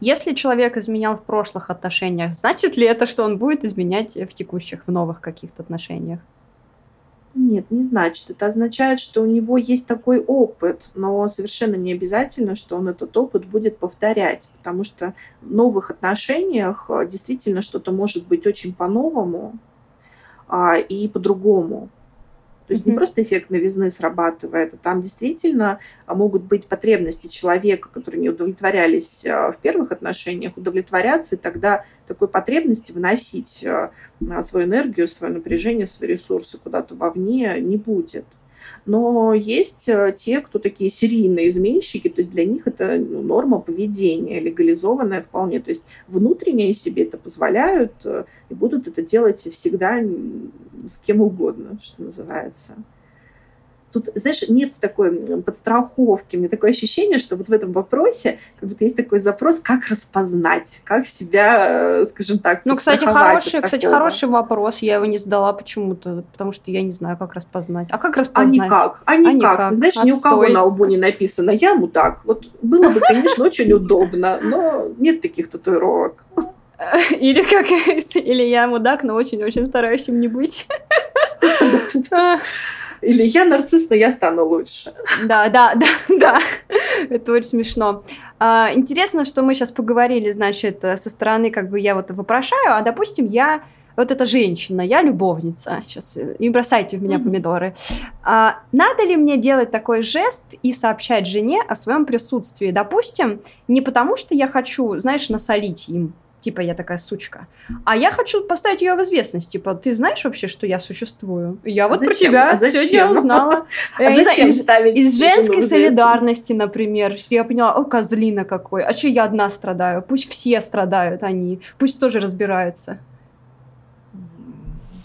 Если человек изменял в прошлых отношениях, значит ли это, что он будет изменять в текущих, в новых каких-то отношениях? Нет, не значит. Это означает, что у него есть такой опыт, но совершенно не обязательно, что он этот опыт будет повторять, потому что в новых отношениях э, действительно что-то может быть очень по-новому а, и по-другому. То есть mm-hmm. не просто эффект новизны срабатывает, а там действительно а, могут быть потребности человека, которые не удовлетворялись а, в первых отношениях, удовлетворяться, и тогда такой потребности вносить а, свою энергию, свое напряжение, свои ресурсы куда-то вовне не будет. Но есть э, те, кто такие серийные изменщики, то есть для них это ну, норма поведения, легализованная вполне. То есть внутренне себе это позволяют э, и будут это делать всегда с кем угодно, что называется тут, знаешь, нет такой подстраховки. Мне такое ощущение, что вот в этом вопросе как будто есть такой запрос, как распознать, как себя, э, скажем так, Ну, кстати, хороший, кстати, хороший вопрос. Я его не задала почему-то, потому что я не знаю, как распознать. А как распознать? А никак. А никак. А никак. Ты знаешь, Отстой. ни у кого на лбу не написано «я мудак». Вот было бы, конечно, очень удобно, но нет таких татуировок. Или как, или я мудак, но очень-очень стараюсь им не быть. Или я нарцисс, но я стану лучше. Да, да, да, да. Это очень смешно. А, интересно, что мы сейчас поговорили, значит, со стороны, как бы я вот вопрошаю, а, допустим, я вот эта женщина, я любовница, сейчас не бросайте в меня помидоры. А, надо ли мне делать такой жест и сообщать жене о своем присутствии? Допустим, не потому что я хочу, знаешь, насолить им, типа я такая сучка. А я хочу поставить ее в известность, типа ты знаешь вообще, что я существую? Я а вот зачем? про тебя а сегодня узнала. А зачем из, ставить из женской солидарности, например, я поняла, о козлина какой, а что я одна страдаю? Пусть все страдают они, пусть тоже разбираются.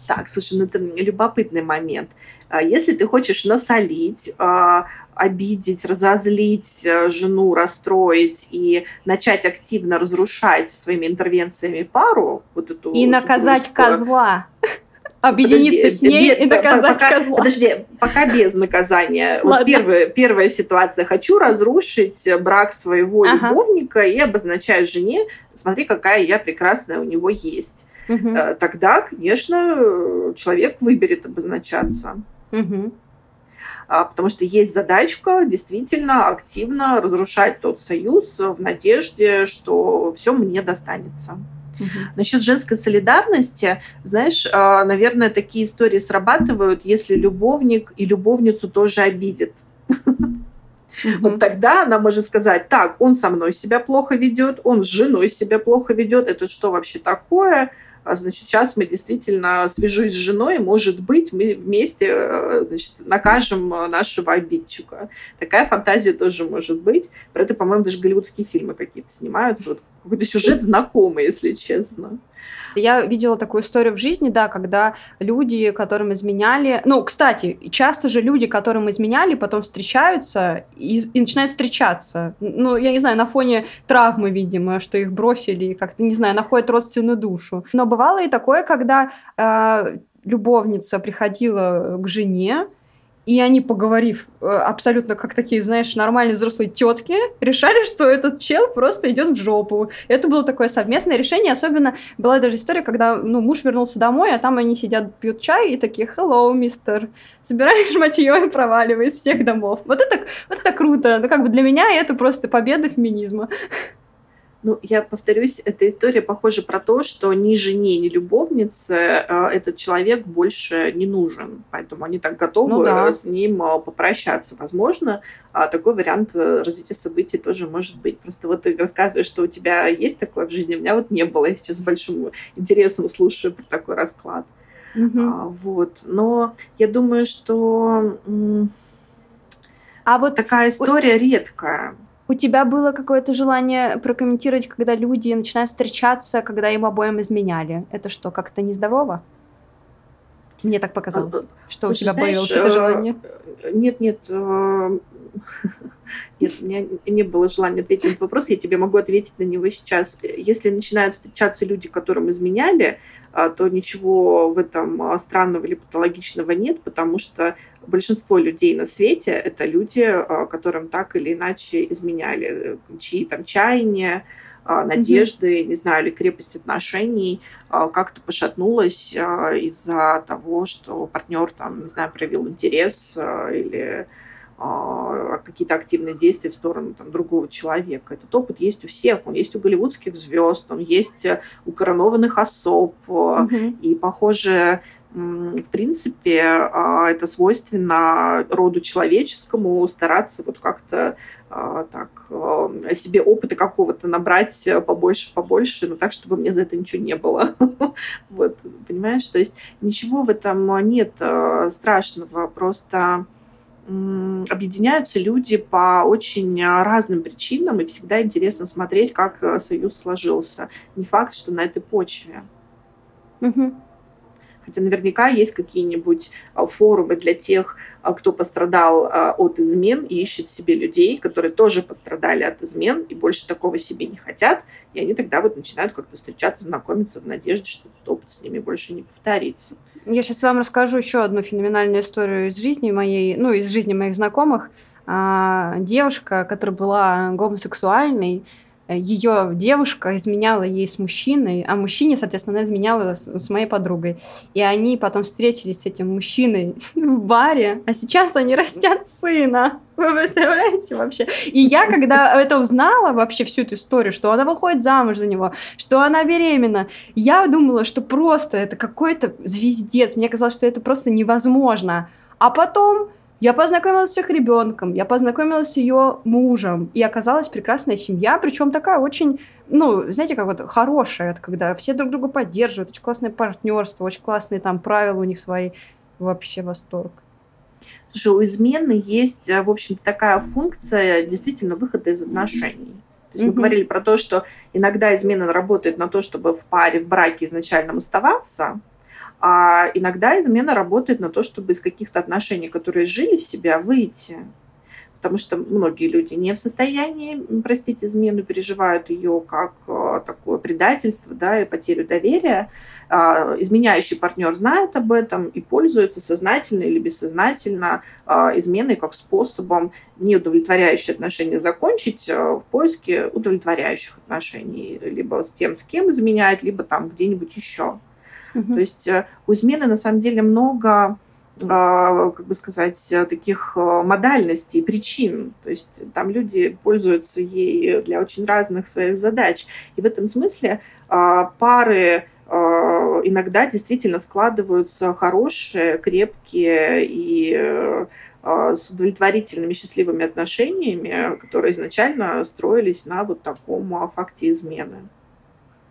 Так, слушай, ну это любопытный момент. А если ты хочешь насолить, а, обидеть, разозлить э, жену, расстроить и начать активно разрушать своими интервенциями пару, вот эту и наказать козла. Объединиться подожди, с ней без, и наказать пока, козла. Подожди, пока без наказания. Вот первая, первая ситуация. Хочу разрушить брак своего ага. любовника и обозначаю жене, смотри, какая я прекрасная у него есть. Угу. Тогда, конечно, человек выберет обозначаться. Угу. Потому что есть задачка действительно активно разрушать тот союз в надежде, что все мне достанется. Угу. Насчет женской солидарности, знаешь, а, наверное, такие истории срабатывают, если любовник и любовницу тоже обидит. Вот тогда она может сказать, так, он со мной себя плохо ведет, он с женой себя плохо ведет, это что вообще такое? А, значит, сейчас мы действительно свяжусь с женой, может быть, мы вместе, э, значит, накажем э, нашего обидчика. Такая фантазия тоже может быть. Про это, по-моему, даже голливудские фильмы какие-то снимаются. Вот какой-то сюжет знакомый, если честно. Я видела такую историю в жизни, да, когда люди, которым изменяли... Ну, кстати, часто же люди, которым изменяли, потом встречаются и, и начинают встречаться. Ну, я не знаю, на фоне травмы, видимо, что их бросили, как-то, не знаю, находят родственную душу. Но бывало и такое, когда э, любовница приходила к жене, и они, поговорив э, абсолютно как такие, знаешь, нормальные взрослые тетки, решали, что этот чел просто идет в жопу. Это было такое совместное решение. Особенно была даже история, когда ну, муж вернулся домой, а там они сидят, пьют чай и такие «Hello, мистер». Собираешь матье и проваливай из всех домов. Вот это, вот это круто. Ну, как бы для меня это просто победа феминизма. Ну, я повторюсь, эта история похожа про то, что ни жене, ни любовнице э, этот человек больше не нужен. Поэтому они так готовы ну, да. с ним э, попрощаться. Возможно, э, такой вариант развития событий тоже может быть. Просто вот ты рассказываешь, что у тебя есть такое в жизни. У меня вот не было. Я сейчас с большим интересом слушаю про такой расклад. Угу. А, вот. Но я думаю, что а вот такая история редкая. У тебя было какое-то желание прокомментировать, когда люди начинают встречаться, когда им обоим изменяли? Это что, как-то нездорово? Мне так показалось, а, что слушай, у тебя знаешь, появилось это желание. Э, нет, нет, э, нет, у меня не было желания ответить на этот вопрос, я тебе могу ответить на него сейчас. Если начинают встречаться люди, которым изменяли, а, то ничего в этом а, странного или патологичного нет, потому что большинство людей на свете — это люди, а, которым так или иначе изменяли, чьи там чаяния, надежды, mm-hmm. не знаю, или крепость отношений как-то пошатнулась из-за того, что партнер там, не знаю, проявил интерес или а, какие-то активные действия в сторону там, другого человека. Этот опыт есть у всех. Он есть у голливудских звезд, он есть э, у коронованных особ. Mm-hmm. И, похоже, в принципе, а, это свойственно роду человеческому стараться вот как-то так себе опыта какого-то набрать побольше, побольше, но так, чтобы мне за это ничего не было. вот, понимаешь? То есть ничего в этом нет страшного, просто объединяются люди по очень а, разным причинам, и всегда интересно смотреть, как э, союз сложился. Не факт, что на этой почве. Угу. Хотя наверняка есть какие-нибудь а, форумы для тех, а, кто пострадал от измен и ищет себе людей, которые тоже пострадали от измен и больше такого себе не хотят. И они тогда вот начинают как-то встречаться, знакомиться в надежде, что этот опыт с ними больше не повторится. Я сейчас вам расскажу еще одну феноменальную историю из жизни моей, ну, из жизни моих знакомых. А, девушка, которая была гомосексуальной, ее девушка изменяла ей с мужчиной, а мужчине, соответственно, она изменяла с, с моей подругой. И они потом встретились с этим мужчиной в баре, а сейчас они растят сына. Вы представляете вообще? И я, когда это узнала, вообще всю эту историю, что она выходит замуж за него, что она беременна, я думала, что просто это какой-то звездец. Мне казалось, что это просто невозможно. А потом я познакомилась с их ребенком, я познакомилась с ее мужем, и оказалась прекрасная семья, причем такая очень, ну, знаете, как вот хорошая, это когда все друг друга поддерживают, очень классное партнерство, очень классные там правила у них свои, вообще восторг. Слушай, у измены есть, э, в общем такая функция действительно выхода из отношений. То есть mm-hmm. мы говорили про то, что иногда измена работает на то, чтобы в паре, в браке изначально оставаться, а иногда измена работает на то, чтобы из каких-то отношений, которые жили себя, выйти. Потому что многие люди не в состоянии простить измену, переживают ее как э, такое предательство да, и потерю доверия. А, изменяющий партнер знает об этом и пользуется сознательно или бессознательно а, изменой как способом неудовлетворяющие отношения закончить э, в поиске удовлетворяющих отношений. Либо с тем, с кем изменяет, либо там где-нибудь еще. Угу. То есть э, у измены на самом деле много а, как бы сказать, таких э, модальностей, причин. То есть там люди пользуются ей для очень разных своих задач. И в этом смысле а, пары а, иногда действительно складываются хорошие, крепкие и с удовлетворительными, счастливыми отношениями, которые изначально строились на вот таком факте измены.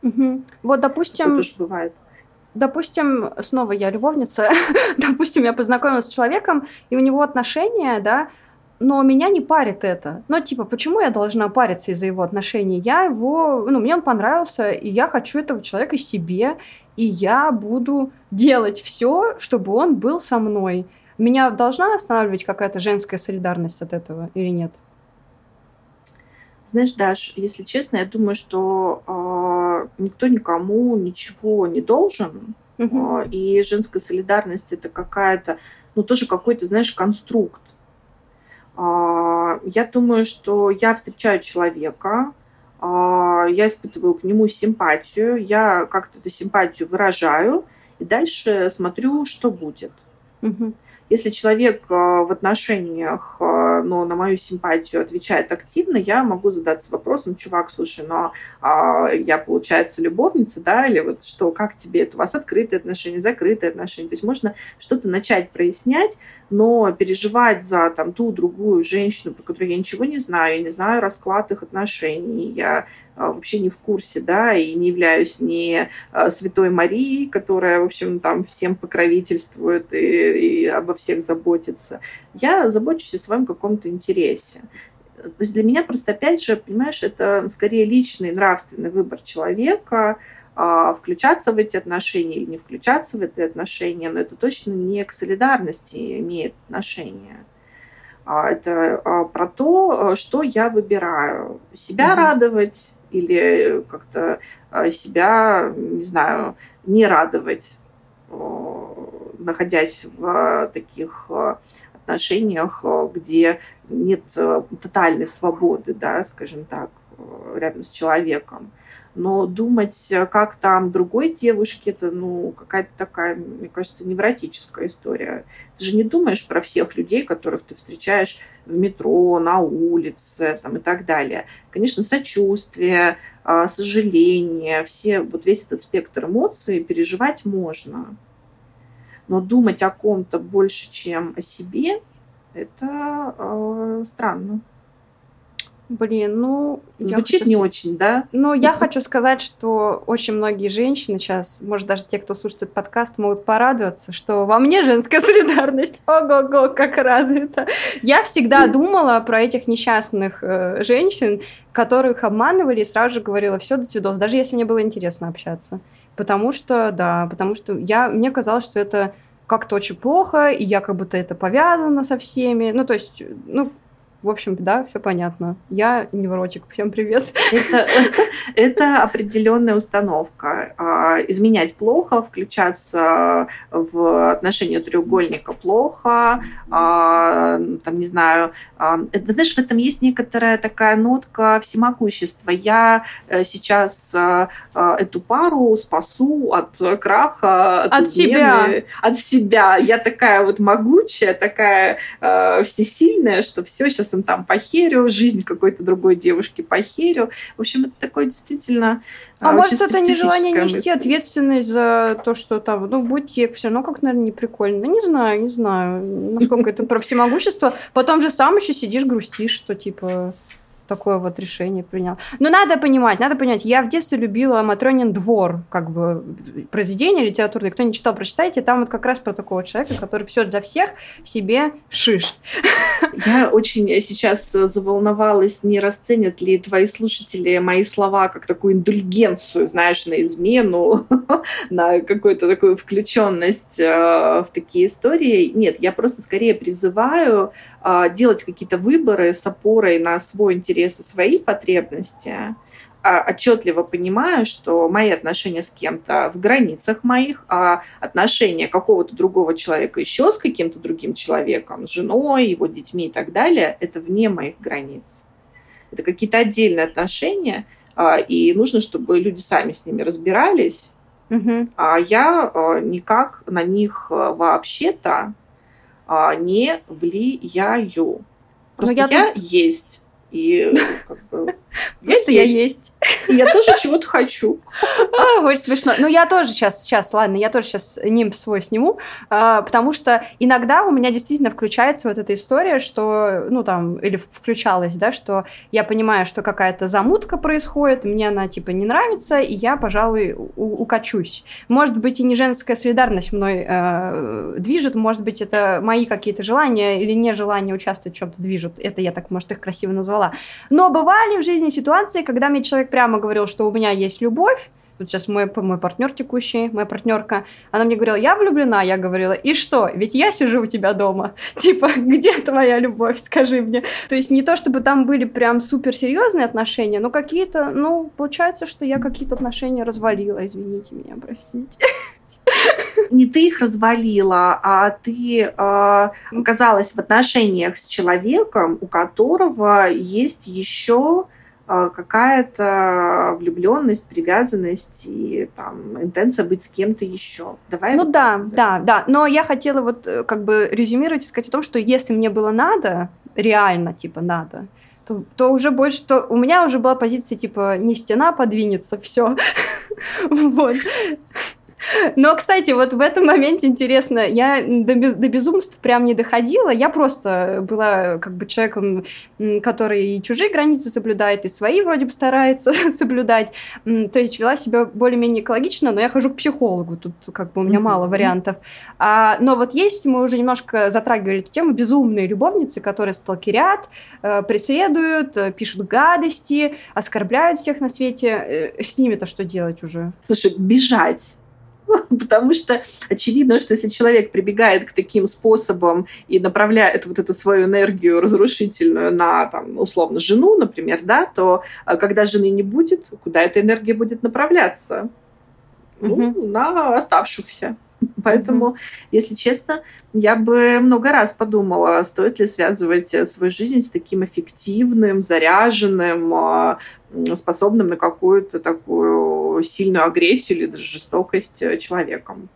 Угу. Вот, допустим... Это тоже бывает допустим, снова я любовница, допустим, я познакомилась с человеком, и у него отношения, да, но меня не парит это. Ну, типа, почему я должна париться из-за его отношений? Я его, ну, мне он понравился, и я хочу этого человека себе, и я буду делать все, чтобы он был со мной. Меня должна останавливать какая-то женская солидарность от этого или нет? Знаешь, Даш, если честно, я думаю, что э, никто никому ничего не должен. Угу. Э, и женская солидарность это какая-то, ну тоже какой-то, знаешь, конструкт. Э, я думаю, что я встречаю человека, э, я испытываю к нему симпатию, я как-то эту симпатию выражаю, и дальше смотрю, что будет. Угу. Если человек э, в отношениях, э, но на мою симпатию отвечает активно, я могу задаться вопросом, чувак, слушай, но а, я, получается, любовница, да, или вот что, как тебе это, у вас открытые отношения, закрытые отношения, то есть можно что-то начать прояснять, но переживать за там ту другую женщину, про которую я ничего не знаю, я не знаю расклад их отношений, я а, вообще не в курсе, да, и не являюсь ни а, святой Марией, которая, в общем, там всем покровительствует и, и обо всех заботится. Я забочусь о своем каком-то интересе. То есть для меня просто, опять же, понимаешь, это скорее личный нравственный выбор человека, включаться в эти отношения или не включаться в эти отношения, но это точно не к солидарности имеет отношение. А, это а, про то, что я выбираю. Себя угу. радовать или как-то а, себя, не знаю, не радовать, находясь в таких отношениях, где нет тотальной свободы, да, скажем так, рядом с человеком. Но думать, как там другой девушке, это, ну, какая-то такая, мне кажется, невротическая история. Ты же не думаешь про всех людей, которых ты встречаешь в метро, на улице там, и так далее. Конечно, сочувствие, а, сожаление, все, вот весь этот спектр эмоций переживать можно. Но думать о ком-то больше, чем о себе, это э, странно. Блин, ну... Звучит не очень, да? Ну, я хочу сказать, что очень многие женщины сейчас, может, даже те, кто слушает этот подкаст, могут порадоваться, что во мне женская солидарность. Ого-го, как развита. Я всегда думала про этих несчастных э, женщин, которых обманывали, и сразу же говорила, все, до свидос, даже если мне было интересно общаться. Потому что, да, потому что я, мне казалось, что это как-то очень плохо, и я как будто это повязано со всеми. Ну, то есть, ну, в общем, да, все понятно. Я невротик. Всем привет. Это, это определенная установка. А, изменять плохо, включаться в отношения треугольника плохо. А, там, не знаю, а, это, знаешь, в этом есть некоторая такая нотка всемогущества. Я э, сейчас эту пару спасу от краха, от, от себя. От себя. Я такая вот могучая, такая всесильная, что все сейчас им там похерю, жизнь какой-то другой девушки похерю. В общем, это такое действительно а, а может, это нежелание нести мысль. ответственность за то, что там, ну, будь все равно как, наверное, не прикольно. Не знаю, не знаю, насколько это про всемогущество. Потом же сам еще сидишь, грустишь, что типа такое вот решение принял. Но надо понимать, надо понять, я в детстве любила Матронин двор, как бы произведение литературное. Кто не читал, прочитайте. Там вот как раз про такого человека, который все для всех себе шиш. Я очень сейчас заволновалась, не расценят ли твои слушатели мои слова как такую индульгенцию, знаешь, на измену, на какую-то такую включенность э, в такие истории. Нет, я просто скорее призываю делать какие-то выборы с опорой на свой интерес и свои потребности, а, отчетливо понимаю, что мои отношения с кем-то в границах моих, а отношения какого-то другого человека еще с каким-то другим человеком, с женой, его детьми и так далее, это вне моих границ. Это какие-то отдельные отношения, а, и нужно, чтобы люди сами с ними разбирались, угу. а я никак на них вообще-то а, не влияю. Просто я, я тут... есть. И как бы Просто я есть. Я тоже чего-то хочу. А, очень смешно. Ну, я тоже сейчас, сейчас, ладно, я тоже сейчас нимб свой сниму, а, потому что иногда у меня действительно включается вот эта история, что, ну, там, или включалась, да, что я понимаю, что какая-то замутка происходит, мне она, типа, не нравится, и я, пожалуй, укачусь. Может быть, и не женская солидарность мной э, движет, может быть, это мои какие-то желания или нежелания участвовать в чем-то движут. Это я так, может, их красиво назвала. Но бывали в жизни ситуации, когда мне человек прямо говорил, что у меня есть любовь, вот сейчас мой, мой партнер текущий, моя партнерка, она мне говорила, я влюблена, я говорила, и что, ведь я сижу у тебя дома, типа, где твоя любовь, скажи мне. То есть не то, чтобы там были прям суперсерьезные отношения, но какие-то, ну, получается, что я какие-то отношения развалила, извините меня, простите. Не ты их развалила, а ты э, оказалась в отношениях с человеком, у которого есть еще какая-то влюбленность, привязанность и там интенция быть с кем-то еще. Давай. Ну да, да, да. Но я хотела вот э, как бы резюмировать и сказать о том, что если мне было надо, реально типа надо, то, то уже больше, то у меня уже была позиция типа не стена подвинется, все. Вот. Но, кстати, вот в этом моменте интересно, я до, до безумств прям не доходила, я просто была как бы человеком, который и чужие границы соблюдает, и свои вроде бы старается соблюдать, то есть вела себя более-менее экологично, но я хожу к психологу, тут как бы у меня mm-hmm. мало вариантов. А, но вот есть, мы уже немножко затрагивали эту тему, безумные любовницы, которые сталкерят, э, преследуют, э, пишут гадости, оскорбляют всех на свете. Э, с ними-то что делать уже? Слушай, бежать потому что очевидно, что если человек прибегает к таким способам и направляет вот эту свою энергию разрушительную на, там, условно, жену, например, да, то а, когда жены не будет, куда эта энергия будет направляться? Ну, на оставшихся. Поэтому, mm-hmm. если честно, я бы много раз подумала, стоит ли связывать э, свою жизнь с таким эффективным, заряженным, а, способным на какую-то такую сильную агрессию или даже жестокость э, человеком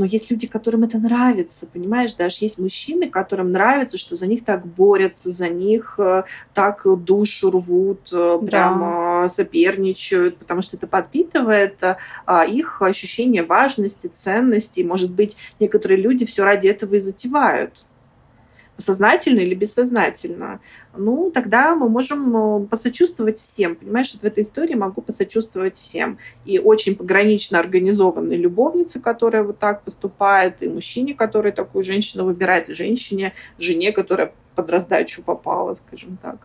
но есть люди, которым это нравится, понимаешь, даже есть мужчины, которым нравится, что за них так борются, за них э, так душу рвут, да. прямо соперничают, потому что это подпитывает а, их ощущение важности, ценности. Может быть, некоторые люди все ради этого и затевают сознательно или бессознательно, ну, тогда мы можем э, посочувствовать всем. Понимаешь, вот в этой истории могу посочувствовать всем. И очень погранично организованной любовнице, которая вот так поступает, и мужчине, который такую женщину выбирает, и женщине, жене, которая под раздачу попала, скажем так.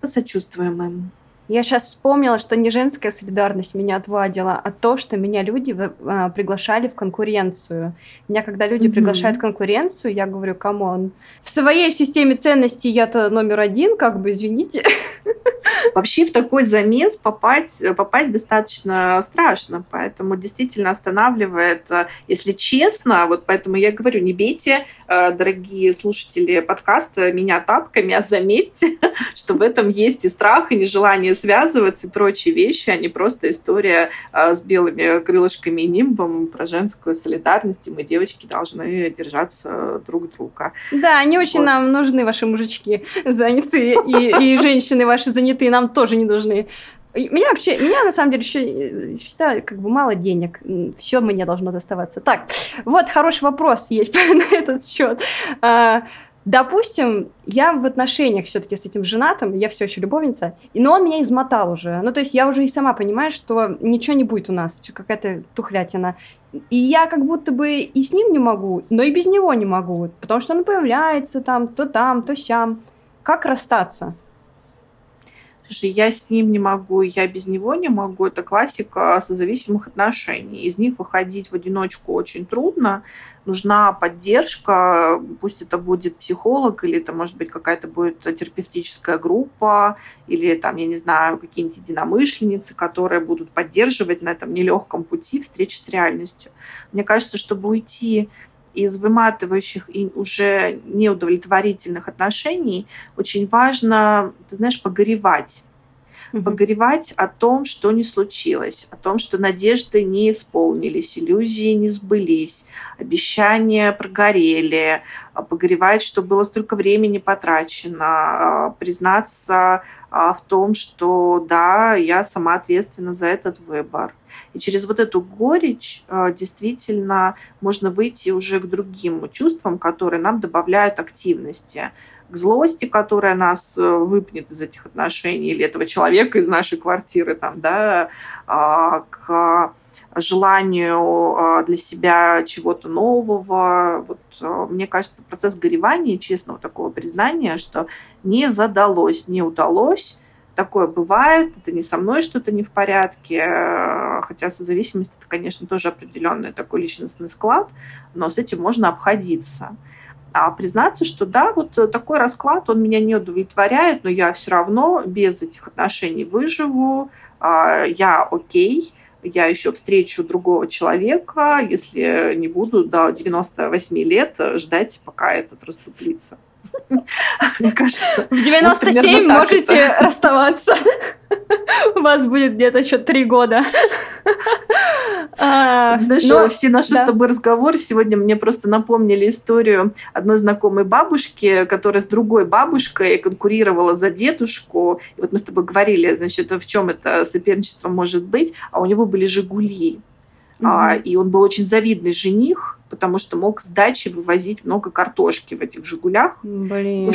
Посочувствуем им. Я сейчас вспомнила, что не женская солидарность меня отвадила, а то, что меня люди а, приглашали в конкуренцию. Меня, когда люди mm-hmm. приглашают в конкуренцию, я говорю, come on, в своей системе ценностей я-то номер один, как бы, извините. Вообще в такой замес попасть, попасть достаточно страшно, поэтому действительно останавливает, э, если честно, вот поэтому я говорю, не бейте, э, дорогие слушатели подкаста, меня тапками, а заметьте, что в этом есть и страх, и нежелание связываться, и прочие вещи, а не просто история э, с белыми крылышками и нимбом про женскую солидарность, и мы, девочки, должны держаться друг друга. Да, не очень вот. нам нужны ваши мужички занятые, и, и женщины ваши занятые нам тоже не нужны. Меня вообще, меня на самом деле еще всегда как бы мало денег. Все мне должно доставаться. Так, вот хороший вопрос есть на этот счет. А, допустим, я в отношениях все-таки с этим женатым, я все еще любовница, но он меня измотал уже. Ну, то есть я уже и сама понимаю, что ничего не будет у нас, какая-то тухлятина. И я как будто бы и с ним не могу, но и без него не могу, потому что он появляется там, то там, то сям. Как расстаться? Слушай, я с ним не могу, я без него не могу. Это классика созависимых отношений. Из них выходить в одиночку очень трудно. Нужна поддержка, пусть это будет психолог, или это может быть какая-то будет терапевтическая группа, или там, я не знаю, какие-нибудь единомышленницы, которые будут поддерживать на этом нелегком пути встречи с реальностью. Мне кажется, чтобы уйти из выматывающих и уже неудовлетворительных отношений очень важно, ты знаешь, погоревать. Mm-hmm. Погоревать о том, что не случилось, о том, что надежды не исполнились, иллюзии не сбылись, обещания прогорели, а погоревать, что было столько времени потрачено, а признаться а, в том, что да, я сама ответственна за этот выбор и через вот эту горечь э, действительно можно выйти уже к другим чувствам, которые нам добавляют активности к злости, которая нас э, выпнет из этих отношений, или этого человека из нашей квартиры, там, да, а, к желанию а, для себя чего-то нового. Вот, э, мне кажется, процесс горевания, честного такого признания, что не задалось, не удалось, Такое бывает, это не со мной что-то не в порядке, э, хотя созависимость это, конечно, тоже определенный такой личностный склад, но с этим можно обходиться. А признаться, что да, вот такой расклад, он меня не удовлетворяет, но я все равно без этих отношений выживу, а, я окей, я еще встречу другого человека, если не буду до 98 лет ждать, пока этот расступлится. Мне кажется. В 97 можете расставаться. У вас будет где-то еще три года. А, Знаешь, Но, все наши да. с тобой разговоры сегодня мне просто напомнили историю одной знакомой бабушки, которая с другой бабушкой конкурировала за дедушку. И вот мы с тобой говорили, значит, в чем это соперничество может быть, а у него были «Жигули». Mm-hmm. А, и он был очень завидный жених, потому что мог с дачи вывозить много картошки в этих «Жигулях». Блин.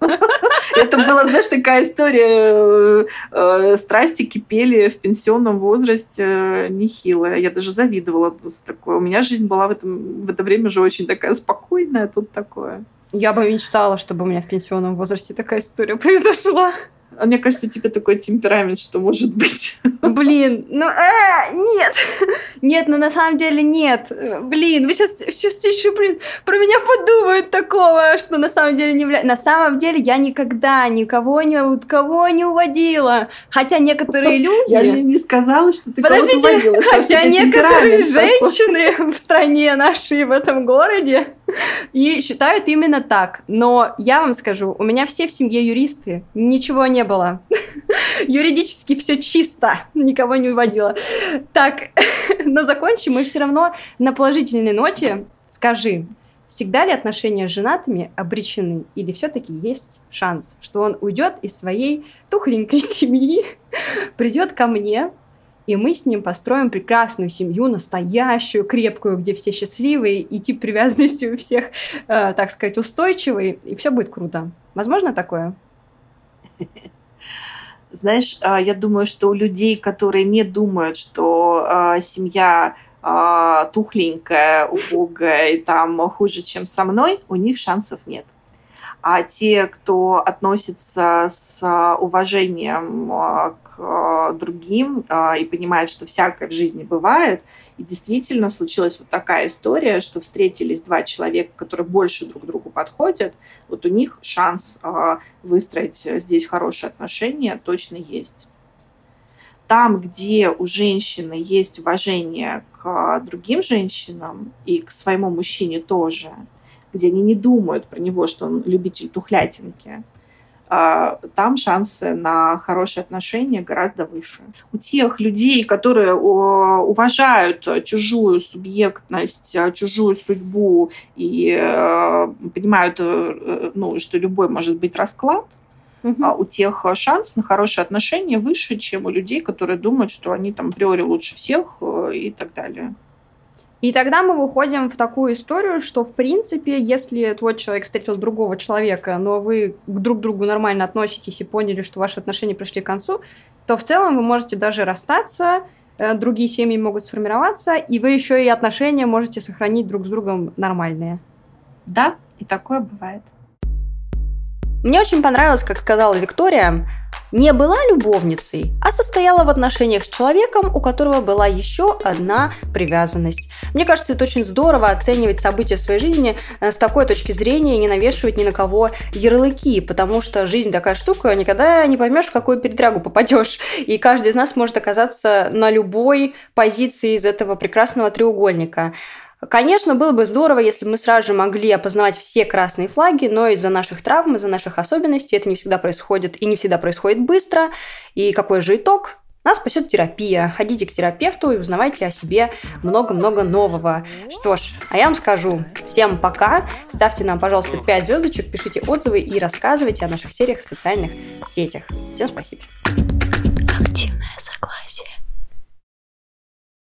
Это была, знаешь, такая история. Э, страсти кипели в пенсионном возрасте э, нехилая. Я даже завидовала такой. У меня жизнь была в, этом, в это время же очень такая спокойная, тут такое. Я бы мечтала, чтобы у меня в пенсионном возрасте такая история произошла. А мне кажется, у тебя такой темперамент, что может быть. Блин, ну, э, нет. Нет, ну на самом деле нет. Блин, вы сейчас, сейчас еще, блин, про меня подумают такого, что на самом деле не является. На самом деле я никогда никого не, кого не уводила. Хотя некоторые люди... Я же не сказала, что ты Подождите, уводила. Хотя некоторые женщины такой. в стране нашей, в этом городе, и считают именно так. Но я вам скажу, у меня все в семье юристы, ничего не было. Юридически все чисто, никого не выводила. Так, но закончим мы все равно на положительной ноте. Скажи, всегда ли отношения с женатыми обречены? Или все-таки есть шанс, что он уйдет из своей тухленькой семьи, придет ко мне, и мы с ним построим прекрасную семью, настоящую, крепкую, где все счастливые, и тип привязанности у всех, э, так сказать, устойчивый, и все будет круто. Возможно такое? Знаешь, а, я думаю, что у людей, которые не думают, что а, семья а, тухленькая, убогая и там хуже, чем со мной, у них шансов нет. А те, кто относится с уважением к другим и понимает, что всякое в жизни бывает, и действительно случилась вот такая история, что встретились два человека, которые больше друг другу подходят, вот у них шанс э, выстроить здесь хорошие отношения точно есть. Там, где у женщины есть уважение к другим женщинам и к своему мужчине тоже, где они не думают про него, что он любитель тухлятинки, там шансы на хорошие отношения гораздо выше. У тех людей, которые уважают чужую субъектность, чужую судьбу и э, понимают, э, ну, что любой может быть расклад, угу. у тех шанс на хорошие отношения выше, чем у людей, которые думают, что они там априори лучше всех э, и так далее. И тогда мы выходим в такую историю, что, в принципе, если твой человек встретил другого человека, но вы друг к другу нормально относитесь и поняли, что ваши отношения пришли к концу, то в целом вы можете даже расстаться, э, другие семьи могут сформироваться, и вы еще и отношения можете сохранить друг с другом нормальные. Да, и такое бывает. Мне очень понравилось, как сказала Виктория, не была любовницей, а состояла в отношениях с человеком, у которого была еще одна привязанность. Мне кажется, это очень здорово оценивать события своей жизни э, с такой точки зрения и не навешивать ни на кого ярлыки, потому что жизнь такая штука, никогда не поймешь, в какую передрягу попадешь. И каждый из нас может оказаться на любой позиции из этого прекрасного треугольника. Конечно, было бы здорово, если бы мы сразу же могли опознавать все красные флаги, но из-за наших травм, из-за наших особенностей это не всегда происходит и не всегда происходит быстро. И какой же итог? Нас спасет терапия. Ходите к терапевту и узнавайте о себе много-много нового. Что ж, а я вам скажу. Всем пока. Ставьте нам, пожалуйста, 5 звездочек, пишите отзывы и рассказывайте о наших сериях в социальных сетях. Всем спасибо.